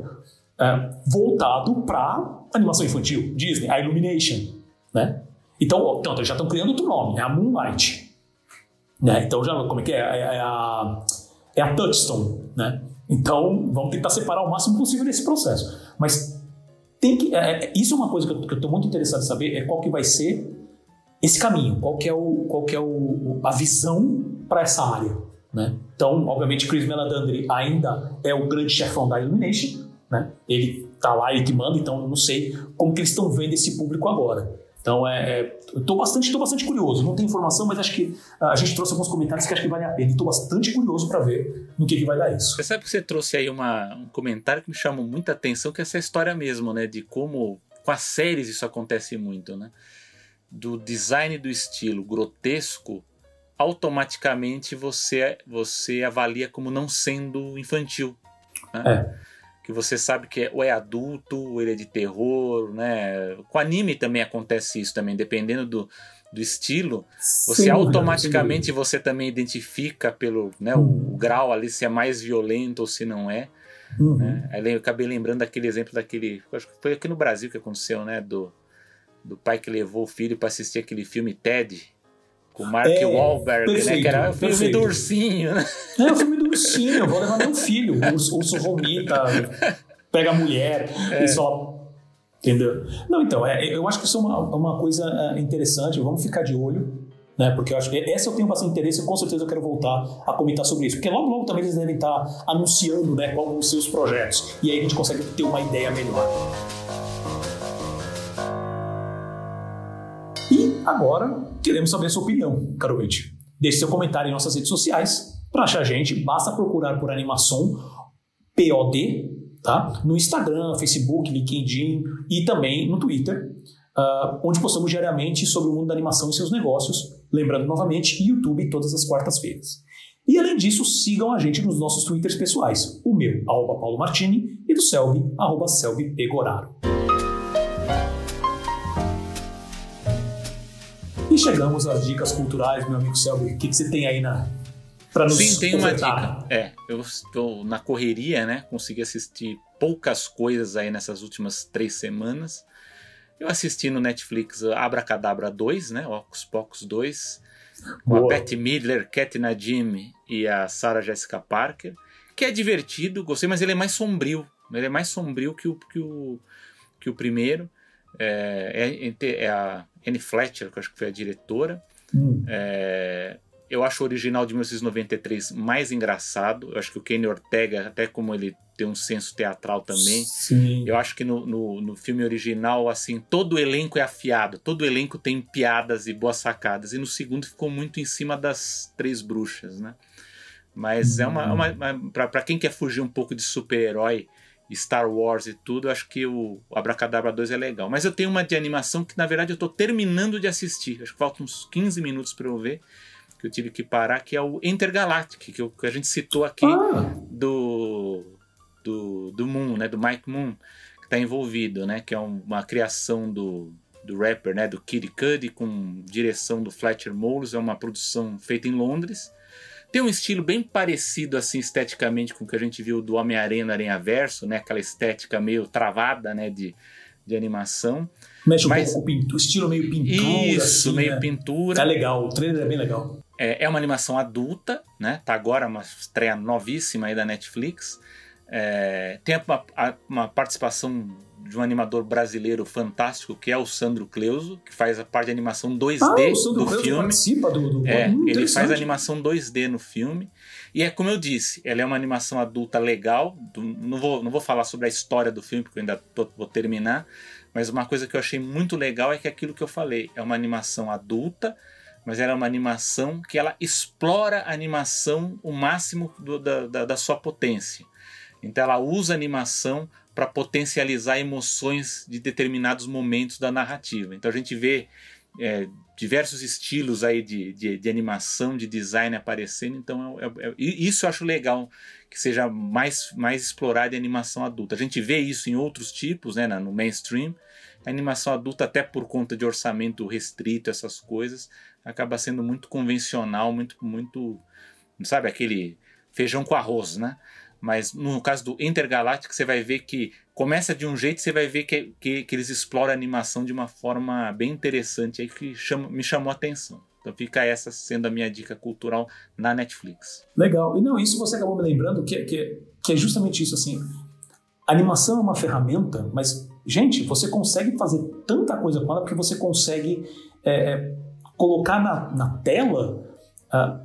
é, voltado para animação infantil, Disney, a Illumination. Né? Então, então, já estão criando outro nome, é a Moonlight. Né? Então, já, como é que é? É, é a, é a Touchstone. Né? Então, vamos tentar separar o máximo possível desse processo. Mas tem que, é, é, isso é uma coisa que eu estou muito interessado em saber, é qual que vai ser esse caminho, qual que é, o, qual que é o, a visão para essa área. Né? Então, obviamente, Chris Meladandri ainda é o grande chefão da Illumination, né? ele está lá, ele que manda, então eu não sei como que eles estão vendo esse público agora. Então, é, é, estou bastante, tô bastante curioso. Não tem informação, mas acho que ah, a gente trouxe alguns comentários que acho que vale a pena. Estou bastante curioso para ver no que, que vai dar isso. Você sabe que você trouxe aí uma, um comentário que me chamou muita atenção, que é essa história mesmo, né? De como com as séries isso acontece muito, né? Do design do estilo grotesco, automaticamente você, você avalia como não sendo infantil. Né? É. que você sabe que é, ou é adulto, ou ele é de terror, né? Com anime também acontece isso também, dependendo do, do estilo, você automaticamente você também identifica pelo né, uhum. o, o, grau ali se é mais violento ou se não é. Uhum. Né? Aí eu acabei lembrando daquele exemplo daquele. Acho que foi aqui no Brasil que aconteceu, né? Do, do pai que levou o filho para assistir aquele filme Ted. Com Mark é, Wahlberg, perfeito, né? Que era o filme perfeito. do ursinho, né? É o filme do ursinho, eu vou levar meu filho. O urso, urso vomita, pega a mulher é. e só Entendeu? Não, então, é, eu acho que isso é uma, uma coisa é, interessante, vamos ficar de olho. Né, porque eu acho que essa eu tenho bastante interesse e com certeza eu quero voltar a comentar sobre isso. Porque logo, logo também eles devem estar anunciando né, quais vão ser os projetos. E aí a gente consegue ter uma ideia melhor. E agora queremos saber a sua opinião, caro ouvinte. Deixe seu comentário em nossas redes sociais. Para achar a gente, basta procurar por animação POD tá? no Instagram, Facebook, LinkedIn e também no Twitter, uh, onde postamos diariamente sobre o mundo da animação e seus negócios. Lembrando novamente, YouTube todas as quartas-feiras. E além disso, sigam a gente nos nossos Twitters pessoais. O meu, arroba Paulo Martini, e do Selby, arroba Selby Pegoraro. E chegamos às dicas culturais, meu amigo Selby. O que, que você tem aí na, para nos Sim, tem uma dica. É, eu estou na correria, né? Consegui assistir poucas coisas aí nessas últimas três semanas. Eu assisti no Netflix Abracadabra 2, né? Ocus Pocus 2, com Boa. a Bette Midler, Cat Nadim e a Sarah Jessica Parker, que é divertido, gostei, mas ele é mais sombrio. Ele é mais sombrio que o, que o, que o primeiro. É, é, é a Anne Fletcher, que eu acho que foi a diretora. Hum. É, eu acho o original de 1993 mais engraçado. Eu acho que o Kenny Ortega, até como ele tem um senso teatral também. Sim. Eu acho que no, no, no, filme original, assim, todo o elenco é afiado, todo o elenco tem piadas e boas sacadas. E no segundo ficou muito em cima das três bruxas, né? Mas é uma. Uma, uma para quem quer fugir um pouco de super-herói, Star Wars e tudo, eu acho que o Abracadabra 2 é legal. Mas eu tenho uma de animação que, na verdade, eu tô terminando de assistir. Acho que faltam uns 15 minutos para eu ver que eu tive que parar, que é o Intergalactic, que, que a gente citou aqui ah. do, do, do Moon, né? Do Mike Moon, que está envolvido, né? Que é uma criação do, do rapper, né? Do Kid Cudi, com direção do Fletcher Moles, é uma produção feita em Londres. Tem um estilo bem parecido, assim, esteticamente, com o que a gente viu do Homem-Aranha Aranha Verso, né? Aquela estética meio travada, né? De, de animação. Mexe um Mas, pouco com estilo meio pintura. Isso, assim, meio né? pintura. Tá legal, o trailer é bem legal. É, é uma animação adulta, né? Tá agora uma estreia novíssima aí da Netflix. É, tem uma, uma, participação de um animador brasileiro fantástico, que é o Sandro Cleuso, que faz a parte de animação 2D ah, do Cleuso filme. participa do... do... É, hum, ele faz animação 2D no filme. E é como eu disse, ela é uma animação adulta legal. Do, não, vou, não vou falar sobre a história do filme, porque eu ainda tô, vou terminar. Mas uma coisa que eu achei muito legal é que aquilo que eu falei, é uma animação adulta, mas ela é uma animação que ela explora a animação o máximo do, da, da, da sua potência. Então ela usa a animação para potencializar emoções de determinados momentos da narrativa. Então a gente vê é, diversos estilos aí de, de, de, animação, de design aparecendo. Então é, é, é isso eu acho legal que seja mais, mais explorado em animação adulta. A gente vê isso em outros tipos, né, no mainstream. A animação adulta, até por conta de orçamento restrito, essas coisas, acaba sendo muito convencional, muito, muito, sabe, aquele feijão com arroz, né? Mas no caso do Intergalactic, você vai ver que começa de um jeito, você vai ver que, que, que eles exploram a animação de uma forma bem interessante aí que chama, me chamou a atenção. Então fica essa sendo a minha dica cultural na Netflix. Legal. E não, isso você acabou me lembrando que, que, que é justamente isso, assim. Animação é uma ferramenta, mas, gente, você consegue fazer tanta coisa com ela porque você consegue é, é colocar na, na tela uh,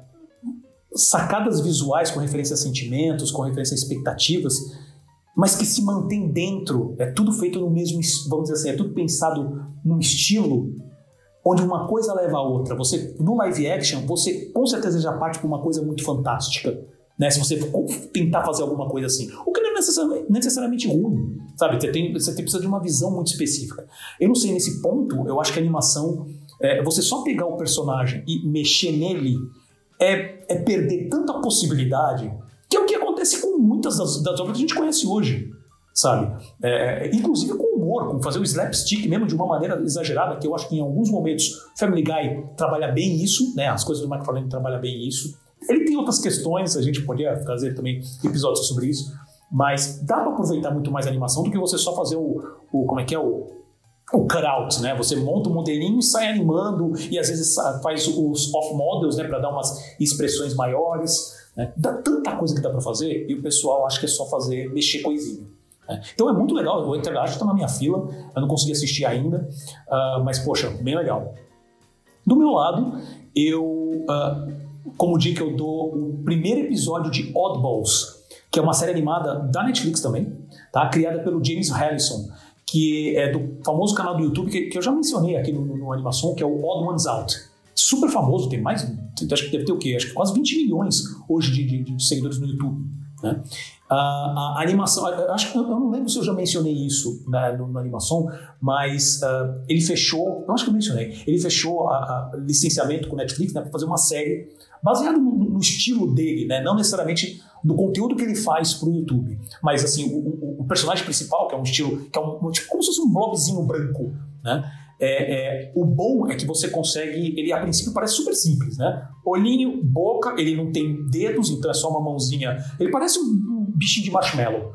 sacadas visuais com referência a sentimentos, com referência a expectativas, mas que se mantém dentro, é tudo feito no mesmo, vamos dizer assim, é tudo pensado num estilo onde uma coisa leva a outra. Você no live action, você com certeza já parte para uma coisa muito fantástica, né? Se você tentar fazer alguma coisa assim, o que não é necessariamente, necessariamente ruim, sabe? Você tem, você precisa de uma visão muito específica. Eu não sei nesse ponto, eu acho que a animação é, você só pegar o personagem e mexer nele é, é perder tanta possibilidade que é o que acontece com muitas das, das obras que a gente conhece hoje. sabe? É, é, inclusive com humor, com fazer o slapstick mesmo de uma maneira exagerada, que eu acho que em alguns momentos Family Guy trabalha bem isso, né? As coisas do McFarlane trabalham bem isso. Ele tem outras questões, a gente poderia fazer também episódios sobre isso, mas dá para aproveitar muito mais a animação do que você só fazer o, o como é que é o o cutout, né? Você monta o um modelinho e sai animando e às vezes faz os off models, né, para dar umas expressões maiores. Né? Dá tanta coisa que dá para fazer e o pessoal acha que é só fazer mexer coisinha. Né? Então é muito legal. O Interlash está na minha fila, eu não consegui assistir ainda, uh, mas poxa, bem legal. Do meu lado, eu uh, como dica, eu dou o primeiro episódio de Oddballs, que é uma série animada da Netflix também, tá? criada pelo James Harrison, que é do famoso canal do YouTube que, que eu já mencionei aqui no, no, Animação, que é o Odd Ones Out. Super famoso, tem mais, acho que deve ter o quê? Acho que quase 20 milhões hoje de, de, de seguidores no YouTube. Né? A, a, animação, acho que eu não lembro se eu já mencionei isso na, no, na animação, mas uh, ele fechou, eu acho que eu mencionei, ele fechou a, a licenciamento com Netflix né, para fazer uma série baseada no, no, estilo dele, né, não necessariamente do conteúdo que ele faz para o YouTube, mas assim o, o, o, personagem principal que é um estilo, que é um, tipo como se fosse um blobzinho branco, né? É, é, o bom é que você consegue. Ele a princípio parece super simples, né? Olhinho, boca, ele não tem dedos, então é só uma mãozinha. Ele parece um, um bichinho de marshmallow.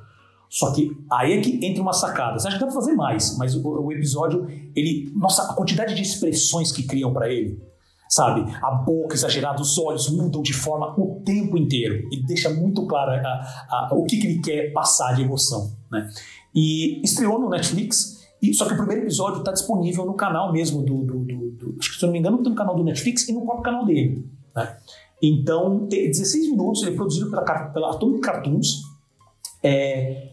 Só que aí é que entra uma sacada. Você acha que dá pra fazer mais, mas o, o episódio, ele. Nossa, a quantidade de expressões que criam para ele. Sabe? A boca exagerada, os olhos mudam de forma o tempo inteiro. E deixa muito claro a, a, o que, que ele quer passar de emoção. Né? E estreou no Netflix. E, só que o primeiro episódio está disponível no canal mesmo do, do, do, do, Acho que, se eu não me engano, no canal do Netflix e no próprio canal dele. Né? Então, 16 minutos, ele é produzido pela, pela Atomic Cartoons. É,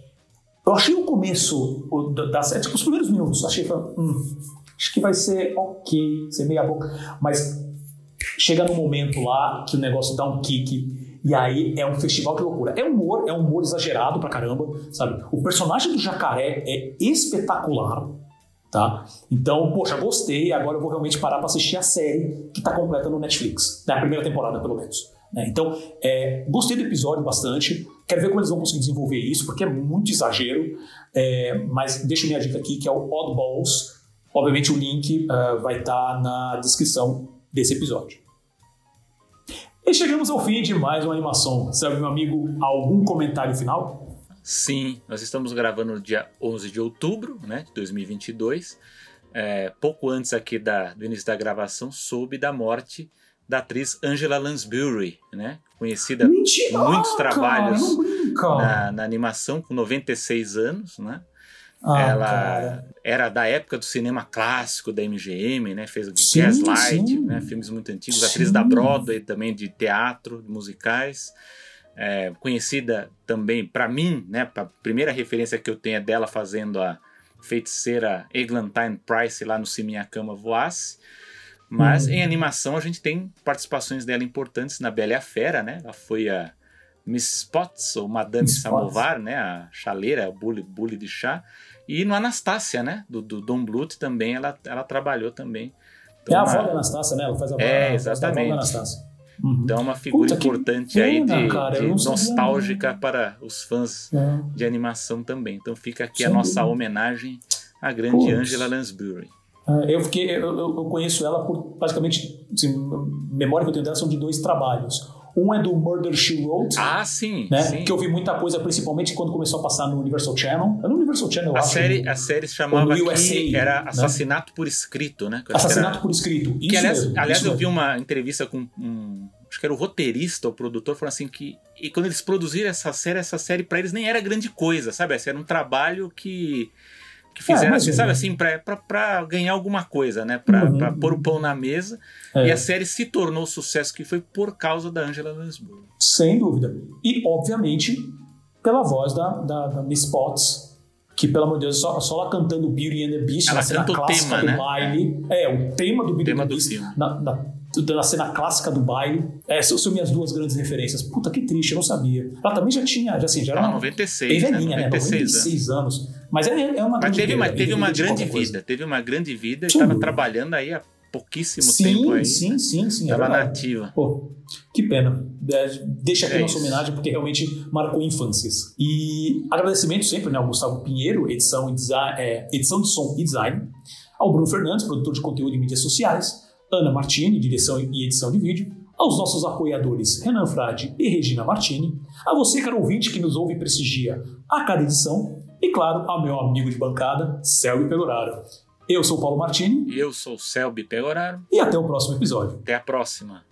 eu achei o começo da série, tipo, os primeiros minutos, achei hum, acho que vai ser ok, ser meia boca, mas chega no momento lá que o negócio dá um kick e aí é um festival de loucura. É humor, é um humor exagerado pra caramba, sabe? O personagem do jacaré é espetacular, tá? Então, poxa, gostei, agora eu vou realmente parar pra assistir a série que tá completa no Netflix, na primeira temporada, pelo menos. Né? Então, é, gostei do episódio bastante, quero ver como eles vão conseguir desenvolver isso, porque é muito exagero, é, mas deixa minha dica aqui, que é o Oddballs. Obviamente o link uh, vai estar tá na descrição desse episódio. E chegamos ao fim de mais uma animação. Sabe, meu amigo, algum comentário final? Sim, nós estamos gravando no dia 11 de outubro né, de 2022. É, pouco antes aqui da, do início da gravação, soube da morte da atriz Angela Lansbury, né? Conhecida Mentira, por muitos trabalhos na, na, animação, com 96 anos, né? Ah, ela cara. era da época do cinema clássico da MGM, né? Fez o sim, Gaslight, sim. Né? filmes muito antigos, sim. atriz da Broadway também de teatro, de musicais. É, conhecida também para mim, né? A primeira referência que eu tenho é dela fazendo a feiticeira Eglantine Price lá no Se Minha Cama Voasse. Mas hum. em animação a gente tem participações dela importantes na Bela e a Fera, né? Ela foi a Miss Spots, ou Madame Miss Samovar, né? A chaleira, a bully, bully de chá. E no Anastácia, né? Do, do Dom Bluth também, ela, ela trabalhou também. Então, é a avó da Anastácia, né? Ela faz a avó, é, exatamente. da Anastácia. Uhum. Então, é uma figura Puta, importante pena, aí de, cara, de nostálgica para os fãs é. de animação também. Então, fica aqui Sem a nossa dúvida. homenagem à grande Angela Lansbury. É, eu, fiquei, eu, eu, conheço ela por praticamente. Assim, memória que eu tenho dela são de dois trabalhos. Um é do Murder She Wrote. Ah, sim, né? sim. Que eu vi muita coisa, principalmente quando começou a passar no Universal Channel. É no Universal Channel, eu a acho. Série, a série se chamava USA, era né? Assassinato né? por Escrito, né? Assassinato era... por Escrito. Isso que, aliás, mesmo, aliás isso eu mesmo. vi uma entrevista com um. Acho que era o roteirista, o produtor, falando assim que. E quando eles produziram essa série, essa série para eles nem era grande coisa, sabe? Essa era um trabalho que que fizeram, é, assim, sabe assim, pra, ganhar alguma coisa, né? Pra, uhum. pôr o pão na mesa. É. E a série se tornou o sucesso que foi por causa da Angela Lansbury. Sem dúvida. E, obviamente, pela voz da, da, da Miss Potts, que, pelo amor de Deus, só, só ela cantando Beauty and the Beast, ela na cena clássica tema, do né? baile. É, o tema do Beauty tema and the Beast. Na, na, na cena clássica do baile. Essas são minhas duas grandes referências. Puta, que triste, eu não sabia. Ela também já tinha, já, assim, já era. Ela 96, bem velhinha, né? 96, né? 96 anos. anos. Mas é, é uma Mas teve uma, teve uma grande vida, teve uma grande vida e estava trabalhando aí há pouquíssimo sim, tempo aí. Sim, sim, sim. Tava é nativa. Pô, que pena. É, Deixa aqui É nossa isso. homenagem, porque realmente marcou infâncias. E agradecimento sempre né, ao Gustavo Pinheiro, edição, e design, é, edição de som e design. Ao Bruno Fernandes, produtor de conteúdo em mídias sociais. Ana Martini, direção e edição de vídeo. Aos nossos apoiadores Renan Frade e Regina Martini. A você, caro ouvinte, que nos ouve e prestigia a cada edição. E, claro, ao meu amigo de bancada, Selby Peloraro. Eu sou o Paulo Martini E eu sou o Selby Pegoraro. e até o próximo episódio. Até a próxima.